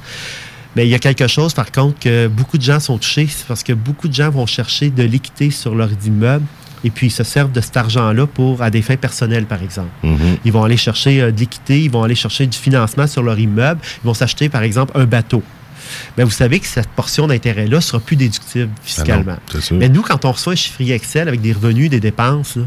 Mais il y a quelque chose, par contre, que beaucoup de gens sont touchés, c'est parce que beaucoup de gens vont chercher de l'équité sur leur immeuble et puis ils se servent de cet argent-là pour à des fins personnelles, par exemple. Mhm. Ils vont aller chercher euh, de l'équité, ils vont aller chercher du financement sur leur immeuble, ils vont s'acheter, par exemple, un bateau. Mais vous savez que cette portion d'intérêt-là ne sera plus déductible fiscalement. Ah sûr. Mais nous, quand on reçoit un chiffrier Excel avec des revenus, des dépenses, là,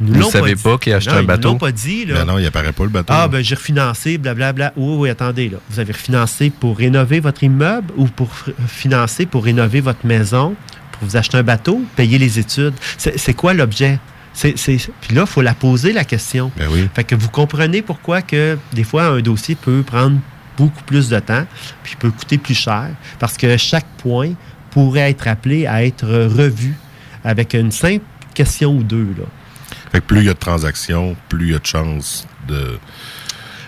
nous Vous l'ont savez pas qui a acheté Non, un ils bateau? l'ont pas dit. Là. Ben non, il apparaît pas le bateau. Ah, ben j'ai refinancé, blablabla. Oui, oui, attendez, là. Vous avez refinancé pour rénover votre immeuble ou pour financer pour rénover votre maison, pour vous acheter un bateau, payer les études? C'est c'est quoi l'objet? C'est- c'est- Puis là, il faut la poser, la question. Ben oui. Fait que vous comprenez pourquoi que des fois, un dossier peut prendre beaucoup plus de temps, puis peut coûter plus cher, parce que chaque point pourrait être appelé à être revu avec une simple question ou deux. Là. Fait que plus il y a de transactions, plus il y a de chances de,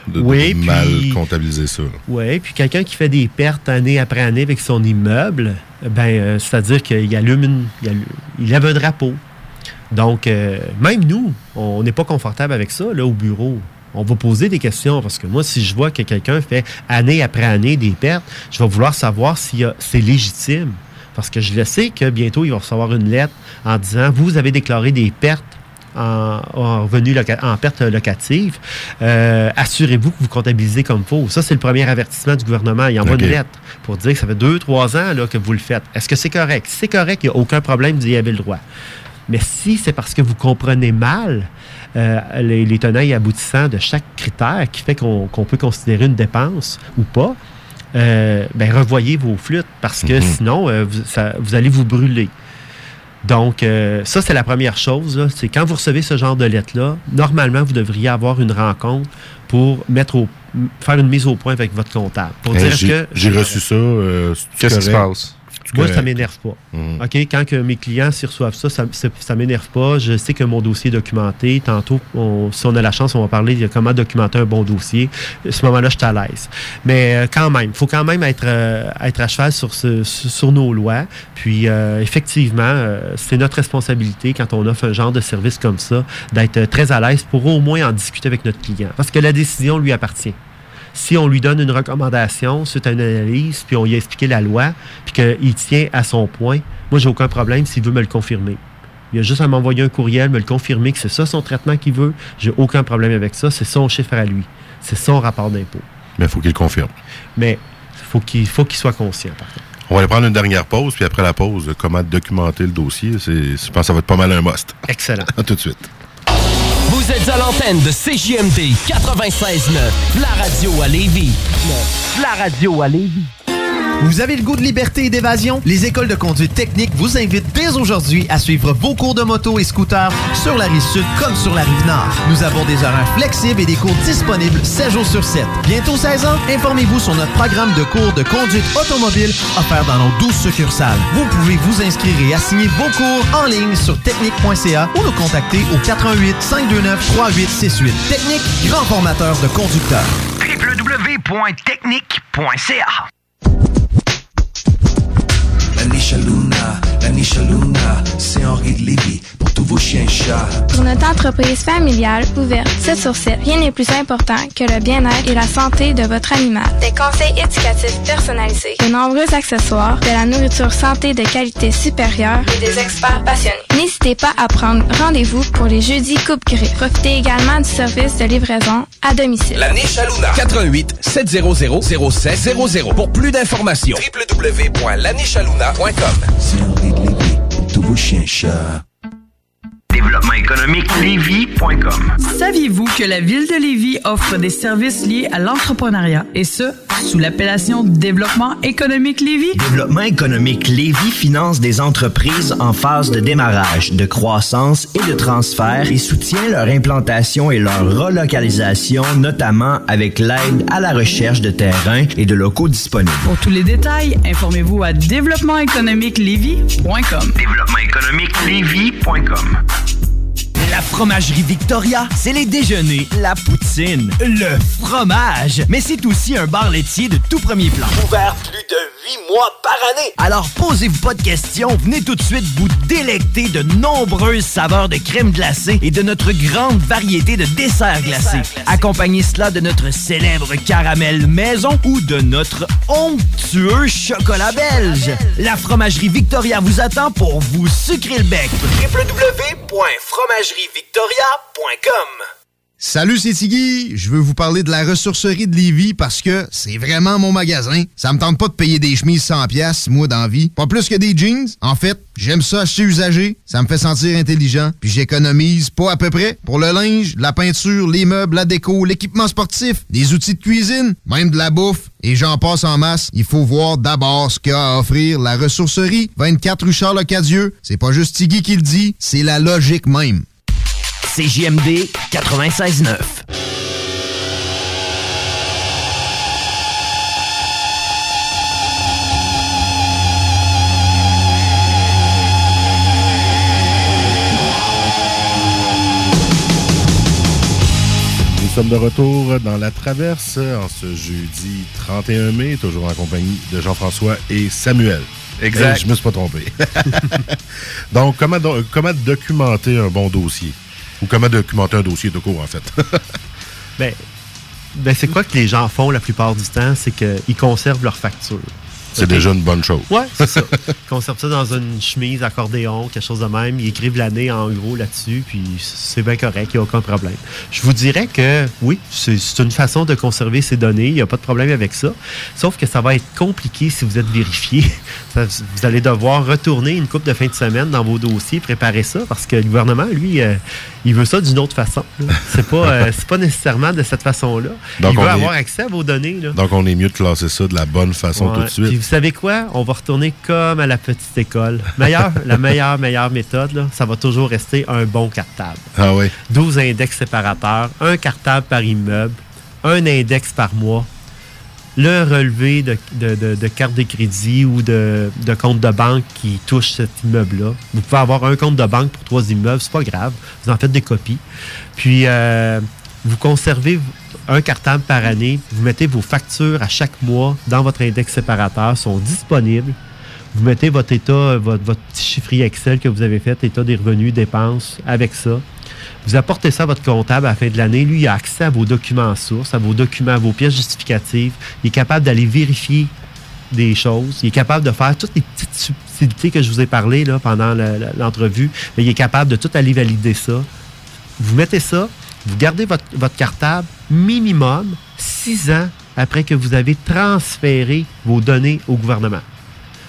de, mal puis- comptabiliser ça. là. Oui, puis quelqu'un qui fait des pertes année après année avec son immeuble, ben, euh, c'est-à-dire qu'il allume une, il, allume- il lève un drapeau. Donc, euh, même nous, on n'est pas confortable avec ça, là, au bureau. On va poser des questions parce que moi, si je vois que quelqu'un fait année après année des pertes, je vais vouloir savoir si euh, c'est légitime. Parce que je le sais que bientôt, il va recevoir une lettre en disant Vous avez déclaré des pertes en, en revenu loca- en perte locative. Euh, Assurez-vous que vous comptabilisez comme il faut. Ça, c'est le premier avertissement du gouvernement. Il envoie OK. une lettre pour dire que ça fait deux, trois ans là, que vous le faites. Est-ce que c'est correct? Si c'est correct, il n'y a aucun problème, vous y avez le droit. Mais si c'est parce que vous comprenez mal euh, les, les tenants et aboutissants de chaque critère qui fait qu'on peut considérer une dépense ou pas, euh, ben revoyez vos flûtes parce que Mhm. sinon, euh, vous, ça- vous allez vous brûler. Donc, euh, ça, c'est la première chose. C'est quand vous recevez ce genre de lettre-là, normalement, vous devriez avoir une rencontre pour mettre au, faire une mise au point avec votre comptable. Pour Hey, dire j'ai- que. J'ai reçu ça. euh, Qu'est-ce qui se passe? Moi, ça m'énerve pas. Mhm. OK, quand que mes clients s'y reçoivent ça, ça, m'énerve pas. Je sais que mon dossier est documenté. Tantôt, on- si on a la chance, on va parler de comment documenter un bon dossier. À ce moment-là, je suis à l'aise. Mais euh, quand même, il faut quand même être, euh, être à cheval sur, ce- sur, nos lois. Puis, euh, effectivement, euh, c'est notre responsabilité quand on offre un genre de service comme ça, d'être très à l'aise pour au moins en discuter avec notre client. Parce que la décision lui appartient si on lui donne une recommandation suite à une analyse, puis on lui a expliqué la loi, puis qu'il tient à son point, moi, j'ai aucun problème s'il veut me le confirmer. Il a juste à m'envoyer un courriel, me le confirmer que c'est ça son traitement qu'il veut. J'ai aucun problème avec ça. C'est son chiffre à lui. C'est son rapport d'impôt. Mais il faut qu'il le confirme. Mais faut qu'il faut qu'il soit conscient, par contre. On va aller prendre une dernière pause, puis après la pause, comment documenter le dossier. C'est, je pense que ça va être pas mal un must. Excellent. À tout de suite. Vous êtes à l'antenne de CJMD 96.9, la radio à Lévis. La radio à Lévis. Vous avez le goût de liberté et d'évasion? Les écoles de conduite technique vous invitent dès aujourd'hui à suivre vos cours de moto et scooter sur la rive sud comme sur la rive nord. Nous avons des horaires flexibles et des cours disponibles 7 jours sur 7. Bientôt 16 ans? Informez-vous sur notre programme de cours de conduite automobile offert dans nos 12 succursales. Vous pouvez vous inscrire et assigner vos cours en ligne sur technique.ca ou nous contacter au 88 529 3868. Technique, grand formateur de conducteurs. www.technique.ca La Nisha Luna, la Nisha Luna, c'est Henri de Lévis pour tous vos chiens et chats. Pour notre entreprise familiale ouverte 7 sur 7, rien n'est plus important que le bien-être et la santé de votre animal. Des conseils éducatifs personnalisés, de nombreux accessoires, de la nourriture santé de qualité supérieure et des experts passionnés. N'hésitez pas à prendre rendez-vous pour les jeudis coupe grille. Profitez également du service de livraison à domicile. La niche à Luna. 88 700 0700. Pour plus d'informations, www.lanichealuna.com. C'est Henri Développement économique Lévis.com. Saviez-vous que la ville de Lévis offre des services liés à l'entrepreneuriat et ce, sous l'appellation Développement économique Lévis? Développement économique Lévis finance des entreprises en phase de démarrage, de croissance et de transfert et soutient leur implantation et leur relocalisation, notamment avec l'aide à la recherche de terrains et de locaux disponibles. Pour tous les détails, informez-vous à développementéconomiquelévis.com. Développement économique Lévis.com. La fromagerie Victoria, c'est les déjeuners, la poutine, le fromage. Mais c'est aussi un bar laitier de tout premier plan. Ouvert plus de 8 mois par année. Alors posez-vous pas de questions, venez tout de suite vous délecter de nombreuses saveurs de crème glacée et de notre grande variété de desserts glacés. Accompagnez cela de notre célèbre caramel maison ou de notre onctueux chocolat belge. La fromagerie Victoria vous attend pour vous sucrer le bec. Salut, c'est Tiggy. Je veux vous parler de la ressourcerie de Lévis parce que c'est vraiment mon magasin. Ça me tente pas de payer des chemises 100 pièces moi, d'envie. Pas plus que des jeans. En fait, j'aime ça acheter usagé. Ça me fait sentir intelligent. Puis j'économise pas à peu près pour le linge, la peinture, les meubles, la déco, l'équipement sportif, des outils de cuisine, même de la bouffe. Et j'en passe en masse. Il faut voir d'abord ce qu'a à offrir la ressourcerie 24 rue Charles-Cadieux. C'est pas juste Tiggy qui le dit, c'est la logique même. CJMD 96.9. Nous sommes de retour dans la traverse en ce jeudi 31 mai, toujours en compagnie de Jean-François et Samuel. Exact. Hey, je me suis pas trompé. Donc, comment, do- comment documenter un bon dossier? Ou comment documenter un dossier de cours, en fait? Ben, ben c'est quoi que les gens font la plupart du temps? C'est qu'ils conservent leurs factures. C'est déjà une bonne chose. Ouais, c'est ça. Ils conservent ça dans une chemise, accordéon, quelque chose de même. Ils écrivent l'année en gros là-dessus, puis c'est bien correct, il n'y a aucun problème. Je vous dirais que oui, c'est une façon de conserver ces données, il n'y a pas de problème avec ça. Sauf que ça va être compliqué si vous êtes vérifié. Vous allez devoir retourner une coupe de fin de semaine dans vos dossiers, préparer ça, parce que le gouvernement, lui, euh, il veut ça d'une autre façon. C'est pas, euh, pas nécessairement de cette façon-là. Donc, Il on veut est- avoir accès à vos données. Là. Donc, on est mieux de classer ça de la bonne façon tout de suite. Puis savez quoi? On va retourner comme à la petite école. Meilleure, la meilleure, meilleure méthode, là, ça va toujours rester un bon cartable. Ah oui. 12 index séparateurs, un cartable par immeuble, un index par mois, le relevé de, de- de- de carte de crédit ou de, de compte de banque qui touche cet immeuble-là. Vous pouvez avoir un compte de banque pour trois immeubles, c'est pas grave. Vous en faites des copies. Puis, euh, vous conservez un cartable par année. Vous mettez vos factures à chaque mois dans votre index séparateur, sont disponibles. Vous mettez votre état, votre, petit chiffrier Excel que vous avez fait, état des revenus, dépenses, avec ça. Vous apportez ça à votre comptable à la fin de l'année. Lui, il a accès à vos documents sources, à vos documents, à vos pièces justificatives. Il est capable d'aller vérifier des choses. Il est capable de faire toutes les petites subtilités que je vous ai parlé pendant l'entrevue. Il est capable de tout aller valider ça. Vous mettez ça, vous gardez votre, votre cartable minimum six ans après que vous avez transféré vos données au gouvernement.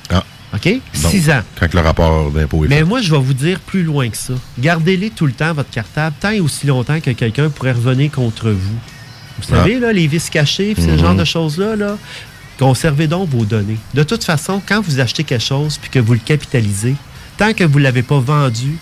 Ah. OK? Donc, Six ans. Quand le rapport d'impôt est Mais fait. moi, je vais vous dire plus loin que ça. Gardez-les tout le temps, votre cartable, tant et aussi longtemps que quelqu'un pourrait revenir contre vous. Vous savez, là, les vis cachés, ce Mhm. genre de choses-là, là, conservez donc vos données. De toute façon, quand vous achetez quelque chose puis que vous le capitalisez, tant que vous ne l'avez pas vendu,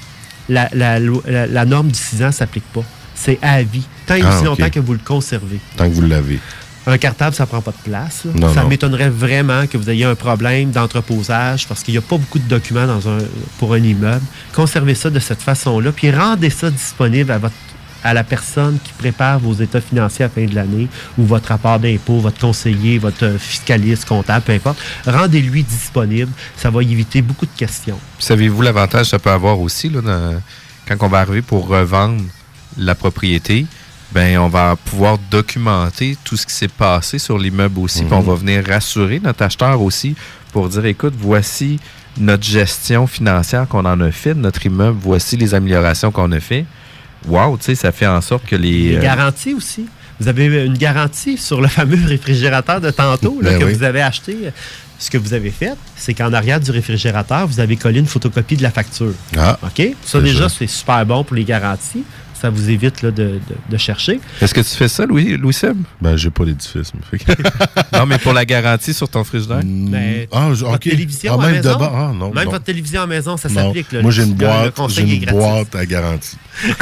la, la lo- la- la norme du 6 ans ne s'applique pas. C'est à vie. Tant et Ah, aussi longtemps que vous le conservez. Tant que vous l'avez. Un cartable, ça prend pas de place. Non, ça m'étonnerait vraiment que vous ayez un problème d'entreposage parce qu'il n'y a pas beaucoup de documents dans un, pour un immeuble. Conservez ça de cette façon-là, puis rendez ça disponible à votre à la personne qui prépare vos états financiers à la fin de l'année ou votre rapport d'impôt, votre conseiller, votre fiscaliste, comptable, peu importe. Rendez-lui disponible. Ça va éviter beaucoup de questions. Savez-vous l'avantage que ça peut avoir aussi là, dans- quand on va arriver pour revendre? La propriété? Ben, on va pouvoir documenter tout ce qui s'est passé sur l'immeuble aussi. Puis on Mhm. va venir rassurer notre acheteur aussi pour dire écoute, voici notre gestion financière qu'on en a fait de notre immeuble, voici les améliorations qu'on a fait. Wow, tu sais, ça fait en sorte que les. Les euh, garanties aussi. Vous avez une garantie sur le fameux réfrégérateur de tantôt là, Ben que oui. vous avez acheté. Ce que vous avez fait, c'est qu'en arrière du réfrigérateur, vous avez collé une photocopie de la facture. Ah. OK? Ça, C'est déjà, c'est super bon pour les garanties. Ça vous évite là, de, de- de chercher. Est-ce que tu fais ça, Louis, Louis Seb? Ben, j'ai pas d'édifice. mais non, mais pour la garantie sur ton frigidaire? Mais Ah, je- votre ok. télévision Ah, à même maison, de bas. Ah, non, même non. votre télévision à maison, ça s'applique. là. Moi, j'ai une boîte, une boîte à garantie.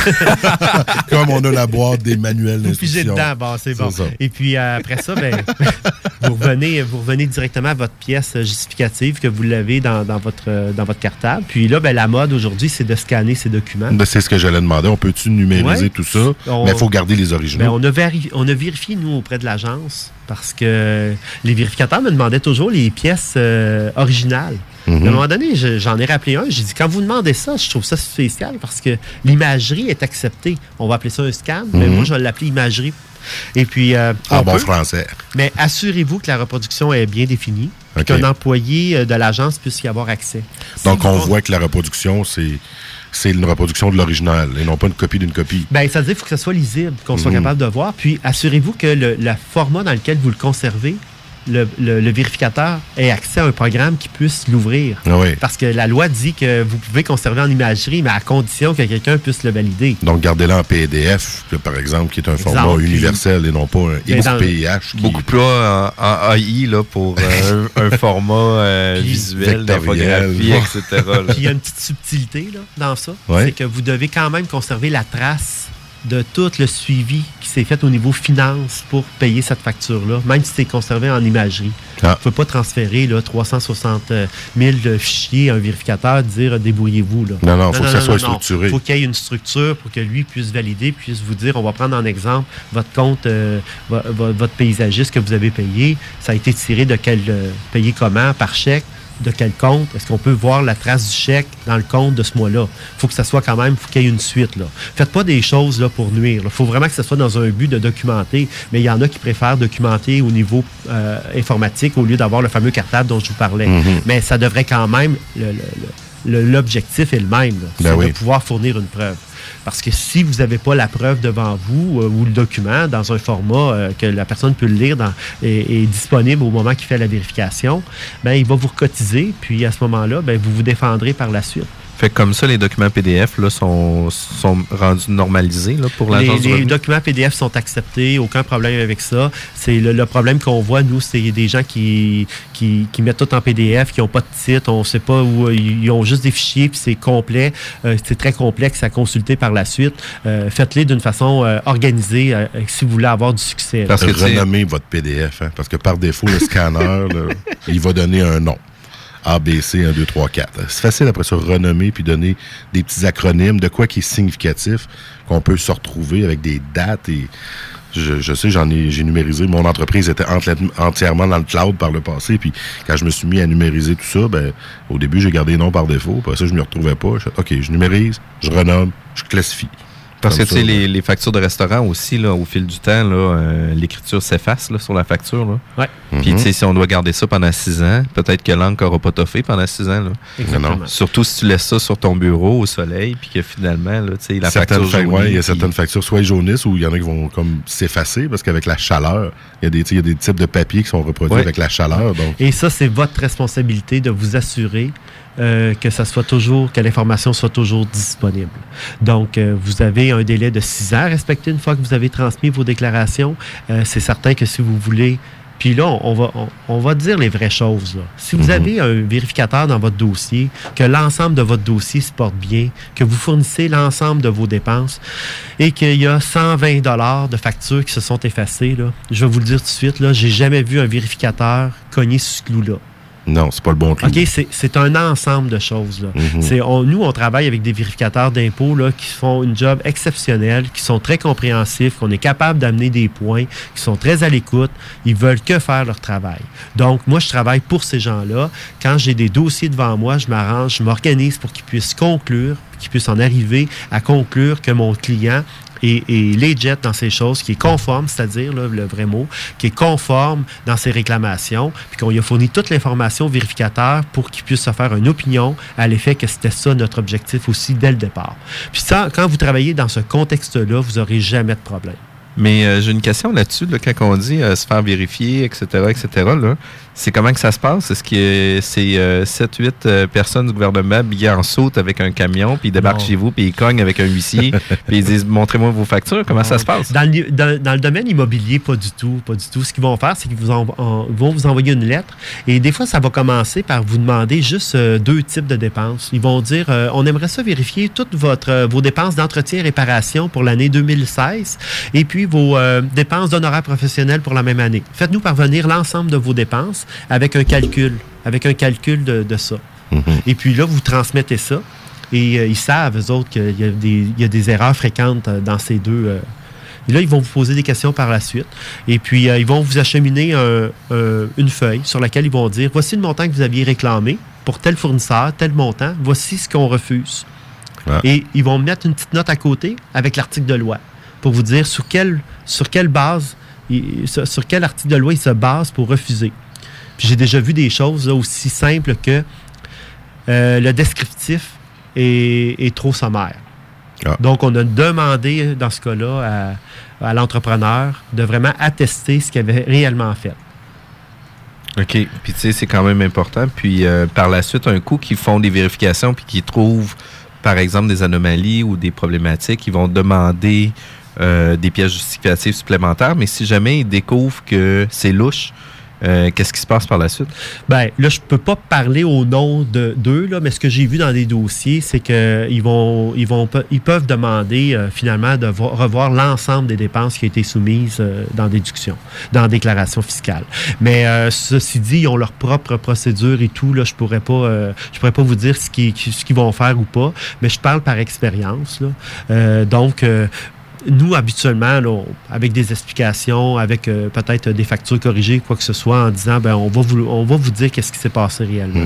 Comme on a la boîte des manuels d'instruction. dedans, bon, c'est bon. ça. Et puis euh, après ça, ben, vous, revenez, vous revenez directement à votre pièce justificative que vous l'avez dans, dans votre, dans votre cartable. Puis là, ben, la mode aujourd'hui, c'est de scanner ces documents. Ben, c'est ce que j'allais demander. On peut-tu numériser Ouais. tout ça? On- Mais il faut garder les originaux. Ben, on, a vérifié, on a vérifié, nous, auprès de l'agence, parce que les vérificateurs me demandaient toujours les pièces euh, originales. Mhm. À un moment donné, je- j'en ai rappelé un. J'ai dit, quand vous demandez ça, je trouve ça spécial parce que l'imagerie est acceptée. On va appeler ça un scan, mais Mhm. moi, je vais l'appeler imagerie. Et puis, euh, En on bon peut- français. mais assurez-vous que la reproduction est bien définie, puis OK. qu'un employé euh, de l'agence puisse y avoir accès. Donc, on voit que la reproduction, c'est c'est une reproduction de l'original et non pas une copie d'une copie. Ben, ça veut dire qu'il faut que ça soit lisible, qu'on soit Mhm. capable de voir. Puis assurez-vous que le, le format dans lequel vous le conservez, le, le- le vérificateur ait accès à un programme qui puisse l'ouvrir. Ah oui. Parce que la loi dit que vous pouvez conserver en imagerie, mais à condition que quelqu'un puisse le valider. Donc, gardez-le en PDF, que, par exemple, qui est un format Exemple, universel et non pas un qui- Beaucoup plus en, en AI là, pour euh, un, un format euh, Puis visuel, d'infographie, etc. Puis il y a une petite subtilité là, dans ça. C'est que vous devez quand même conserver la trace de tout le suivi qui s'est fait au niveau finance pour payer cette facture-là, même si c'est conservé en imagerie. Ah. Vous ne pouvez pas transférer là, 360 000 fichiers à un vérificateur et dire débrouillez-vous. là. Non, non, faut que ça soit structuré. Il faut qu'il y ait une structure pour que lui puisse valider, puisse vous dire on va prendre en exemple votre compte, euh, vo- vo- votre paysagiste que vous avez payé. Ça a été tiré de quel. euh, payé comment Par chèque? De quel compte? Est-ce qu'on peut voir la trace du chèque dans le compte de ce mois-là? Il faut que ça soit quand même, faut qu'il y ait une suite. Là. Faites pas des choses là, pour nuire. Il faut vraiment que ce soit dans un but de documenter. Mais il y en a qui préfèrent documenter au niveau euh, informatique au lieu d'avoir le fameux cartable dont je vous parlais. Mhm. Mais ça devrait quand même, le- le- le- le- l'objectif est le même. Ben c'est oui. de pouvoir fournir une preuve. Parce que si vous n'avez pas la preuve devant vous euh, ou le document dans un format euh, que la personne peut le lire dans, et, et disponible au moment qu'il fait la vérification, ben, il va vous recotiser. Puis à ce moment-là, ben, vous vous défendrez par la suite. Fait que comme ça, les documents PDF là, sont, sont rendus normalisés là, pour Les, l'agence les revenu. documents PDF sont acceptés, aucun problème avec ça. C'est le, le problème qu'on voit, nous, c'est des gens qui, qui, qui mettent tout en PDF, qui n'ont pas de titre, on ne sait pas où, ils ont juste des fichiers, puis c'est complet, euh, c'est très complexe à consulter par la suite. Euh, Faites-les d'une façon euh, organisée euh, si vous voulez avoir du succès. là. Renommez votre PDF, hein, parce que par défaut, le scanner, là, il va donner un nom. A, B, C, 1, 2, 3, 4. C'est facile après ça renommer puis donner des petits acronymes de quoi qui est significatif, qu'on peut se retrouver avec des dates et je, sais, j'en ai, j'ai numérisé. Mon entreprise était enti- entièrement dans le cloud par le passé. Puis quand je me suis mis à numériser tout ça, ben, au début, j'ai gardé noms par défaut. Puis ça, je ne me retrouvais pas. Je OK, je numérise, je renomme, je classifie. Parce que tu sais, les, les factures de restaurant aussi, là, au fil du temps, là, euh, l'écriture s'efface là, sur la facture. Là. Ouais. Puis Mhm. tu sais, si on doit garder ça pendant six ans, peut-être que l'encre n'aura pas toffé pendant six ans. Là. Exactement. Non. Surtout si tu laisses ça sur ton bureau au soleil, puis que finalement, là, tu sais, la certaines facture fa- jaunie, ouais, il y a puis- certaines factures, soit ils jaunissent ou il y en a qui vont comme s'effacer parce qu'avec la chaleur, il y, a des, tu sais, il y a des types de papiers qui sont reproduits Ouais. avec la chaleur. Donc, Et ça, c'est votre responsabilité de vous assurer euh, que ça soit toujours, que l'information soit toujours disponible. Donc, euh, vous avez un délai de six ans à respecter une fois que vous avez transmis vos déclarations. Euh, c'est certain que si vous voulez puis là, on va, on, on va dire les vraies choses. là. Si vous avez un vérificateur dans votre dossier, que l'ensemble de votre dossier se porte bien, que vous fournissez l'ensemble de vos dépenses et qu'il y a 120 dollars de factures qui se sont effacées, là, je vais vous le dire tout de suite, là, j'ai jamais vu un vérificateur cogner ce clou-là. Non, c'est pas le bon clou. OK, c'est- un ensemble de choses. là. Mhm. C'est- on- nous, on travaille avec des vérificateurs d'impôts là, qui font une job exceptionnel, qui sont très compréhensifs, qu'on est capable d'amener des points, qui sont très à l'écoute. Ils veulent que faire leur travail. Donc, moi, je travaille pour ces gens-là. Quand j'ai des dossiers devant moi, je m'arrange, je m'organise pour qu'ils puissent conclure, qu'ils puissent en arriver à conclure que mon client est legit dans ces choses, qui est conforme, c'est-à-dire le vrai mot, qui est conforme dans ses réclamations, puis qu'on lui a fourni toute l'information au vérificateur pour qu'il puisse se faire une opinion à l'effet que c'était ça notre objectif aussi dès le départ. Puis quand vous travaillez dans ce contexte-là, vous n'aurez jamais de problème. Mais euh, j'ai une question là-dessus, là, quand on dit euh, se faire vérifier, etc., etc., c'est comment que ça se passe? Est-ce que c'est 7-8 personnes du gouvernement habillées en saute avec un camion, puis ils débarquent Non. chez vous, puis ils cognent avec un huissier, puis ils disent « Montrez-moi vos factures ». Comment ça se passe? Dans le, dans- dans le domaine immobilier, pas du tout, pas du tout. Ce qu'ils vont faire, c'est qu'ils vous en- en- vont vous envoyer une lettre. Et des fois, ça va commencer par vous demander juste euh, deux types de dépenses. Ils vont dire, euh, on aimerait ça vérifier toutes votre, euh, vos dépenses d'entretien et réparation pour l'année 2016, et puis vos euh, dépenses d'honoraires professionnels pour la même année. Faites-nous parvenir l'ensemble de vos dépenses avec un calcul, avec un calcul de, de ça. Et puis là, vous transmettez ça. Et euh, ils savent, eux autres, qu'il y, a des- il y a des erreurs fréquentes euh, dans ces deux. euh, et là, ils vont vous poser des questions par la suite. Et puis, euh, ils vont vous acheminer un- un- une feuille sur laquelle ils vont dire voici le montant que vous aviez réclamé pour tel fournisseur, tel montant, voici ce qu'on refuse. Et ils vont mettre une petite note à côté avec l'article de loi pour vous dire sur quelle, sur quelle base, sur, quel article de loi il se base pour refuser. J'ai déjà vu des choses là, aussi simples que euh, le descriptif est, est trop sommaire. Donc, on a demandé, dans ce cas-là, à, à l'entrepreneur de vraiment attester ce qu'il avait réellement fait. OK. Puis, tu sais, c'est quand même important. Puis, euh, par la suite, un coup qu'ils font des vérifications puis qu'ils trouvent, par exemple, des anomalies ou des problématiques, ils vont demander euh, des pièces justificatives supplémentaires. Mais si jamais ils découvrent que c'est louche, euh, qu'est-ce qui se passe par la suite? Ben, là, je peux pas parler au nom de d'eux, là, mais ce que j'ai vu dans des dossiers, c'est qu'ils vont, ils vont, ils peuvent demander euh, finalement de vo- revoir l'ensemble des dépenses qui ont été soumises euh, dans déduction, dans déclaration fiscale. Mais euh, ceci dit, ils ont leur propre procédure et tout. Là, je pourrais pas, pourrais pas vous dire ce qu'ils ce vont faire ou pas, mais je parle par expérience. donc nous, habituellement, là, on- avec des explications, avec euh, peut-être des factures corrigées, quoi que ce soit, en disant, ben, on va vous, on va vous dire qu'est-ce qui s'est passé réellement.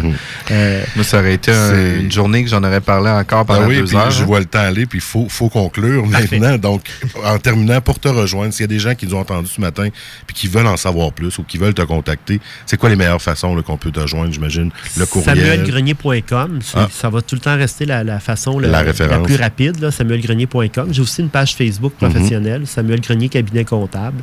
Euh, Moi, ça aurait été un- une journée que j'en aurais parlé encore pendant Ben oui, deux heures. je hein. vois le temps aller, puis il faut, faut conclure maintenant. Donc, en terminant, pour te rejoindre, s'il y a des gens qui nous ont entendu ce matin puis qui veulent en savoir plus ou qui veulent te contacter, c'est quoi les meilleures façons là, qu'on peut te rejoindre, j'imagine? Le courriel? SamuelGrenier.com, Ah. ça va tout le temps rester la, la façon la, La référence. plus rapide, là, SamuelGrenier.com. J'ai aussi une page Facebook Mhm. professionnelle, Samuel Grenier Cabinet Comptable.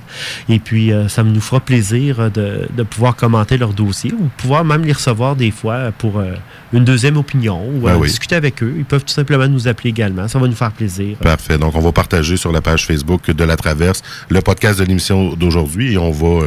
Et puis, euh, ça nous fera plaisir de, de pouvoir commenter leur dossier ou pouvoir même les recevoir des fois pour euh, une deuxième opinion ou Ben euh, oui. discuter avec eux. Ils peuvent tout simplement nous appeler également. Ça va nous faire plaisir. Parfait. Donc, on va partager sur la page Facebook de La Traverse le podcast de l'émission d'aujourd'hui et on va,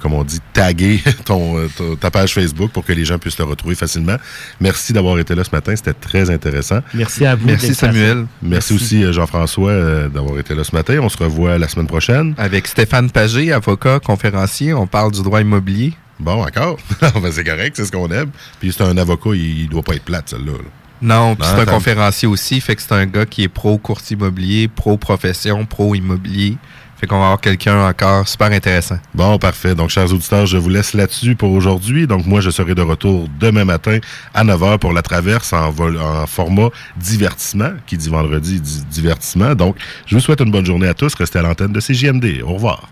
comme on dit, taguer ton, ta- page Facebook pour que les gens puissent le retrouver facilement. Merci d'avoir été là ce matin. C'était très intéressant. Merci à vous. Merci, Samuel. Merci, Merci. aussi, Jean-François, euh, d'avoir été là ce matin. On se revoit la semaine prochaine. Avec Stéphane Pagé, avocat, conférencier, on parle du droit immobilier. Bon, encore. Ben, c'est correct, c'est ce qu'on aime. Puis c'est un avocat, il, il doit pas être plate, celle-là. là. Non, puis c'est un conférencier aussi, fait que c'est un gars qui est pro-courtier immobilier, pro-profession, pro-immobilier. Fait qu'on va avoir quelqu'un encore super intéressant. Bon, parfait. Donc, chers auditeurs, je vous laisse là-dessus pour aujourd'hui. Donc, moi, je serai de retour demain matin à 9h pour la traverse en, vol- en format divertissement, qui dit vendredi dit divertissement. Donc, je vous souhaite une bonne journée à tous. Restez à l'antenne de CJMD. Au revoir.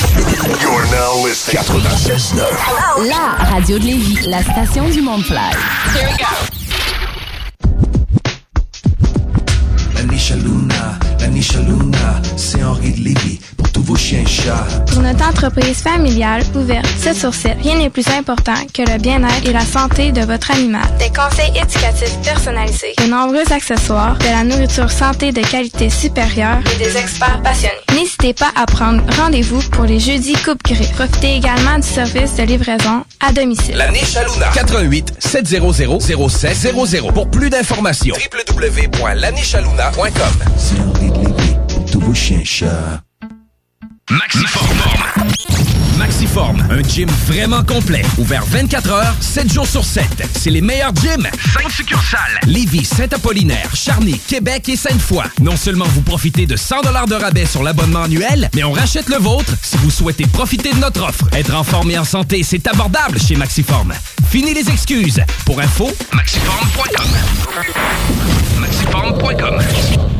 You're now listening 96.9. La radio de Lévis, la station du monde Luna, la niche à Luna, c'est Henri de pour tous vos chiens et chats. Pour notre entreprise familiale ouverte 7 sur 7, rien n'est plus important que le bien-être et la santé de votre animal. Des conseils éducatifs personnalisés, de nombreux accessoires, de la nourriture santé de qualité supérieure et des experts passionnés. N'hésitez pas à prendre rendez-vous pour les jeudis coupe gris. Profitez également du service de livraison à domicile. La niche à Luna. 88 700 0700. Pour plus d'informations, www.lanichealuna.com. C'est pour tous vos chiens chats. Maxiform. Maxiform, un gym vraiment complet. Ouvert 24 heures, 7 jours sur 7. C'est les meilleurs gyms. 5 succursales. Lévis, Saint-Apollinaire, Charny, Québec et Sainte-Foy. Non seulement vous profitez de 100 de rabais sur l'abonnement annuel, mais on rachète le vôtre si vous souhaitez profiter de notre offre. Être en forme et en santé, c'est abordable chez Maxiform. Fini les excuses. Pour info, maxiform.com. Maxiform.com.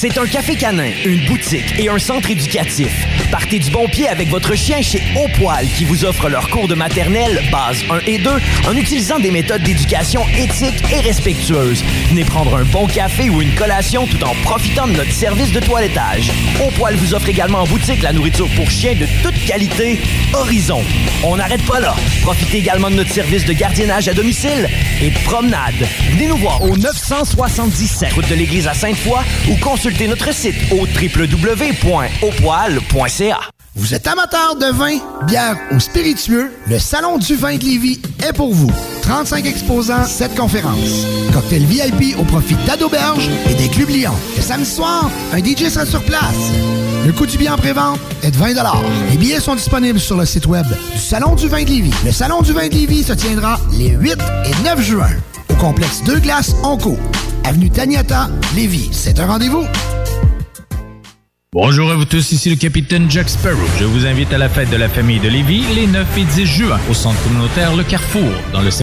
C'est un café canin, une boutique et un centre éducatif. Partez du bon pied avec votre chien chez Au Poil qui vous offre leur cours de maternelle, base 1 et 2, en utilisant des méthodes d'éducation éthiques et respectueuses. Venez prendre un bon café ou une collation tout en profitant de notre service de toilettage. Au Poil vous offre également en boutique la nourriture pour chiens de toute qualité, Horizon. On n'arrête pas là. Profitez également de notre service de gardiennage à domicile et de promenade. Venez nous voir au 977 route de l'église à Sainte-Foy ou consultez notre site au www.opoil.ca. Vous êtes amateur de vin, bière ou spiritueux, le Salon du vin de Lévis est pour vous. 35 exposants, 7 conférences. Cocktail VIP au profit d'Adoberge et des Clubs Lyon. Le samedi soir, un DJ sera sur place. Le coût du billet en pré-vente est de 20 Les billets sont disponibles sur le site web du Salon du vin de Lévis. Le Salon du vin de Lévis se tiendra les 8 et 9 juin au complexe Deux Glaces Onco, avenue Taniata, Lévis. C'est un rendez-vous. Bonjour à vous tous, ici le capitaine Jack Sparrow. Je vous invite à la fête de la famille de Lévis les 9 et 10 juin au centre communautaire Le Carrefour dans le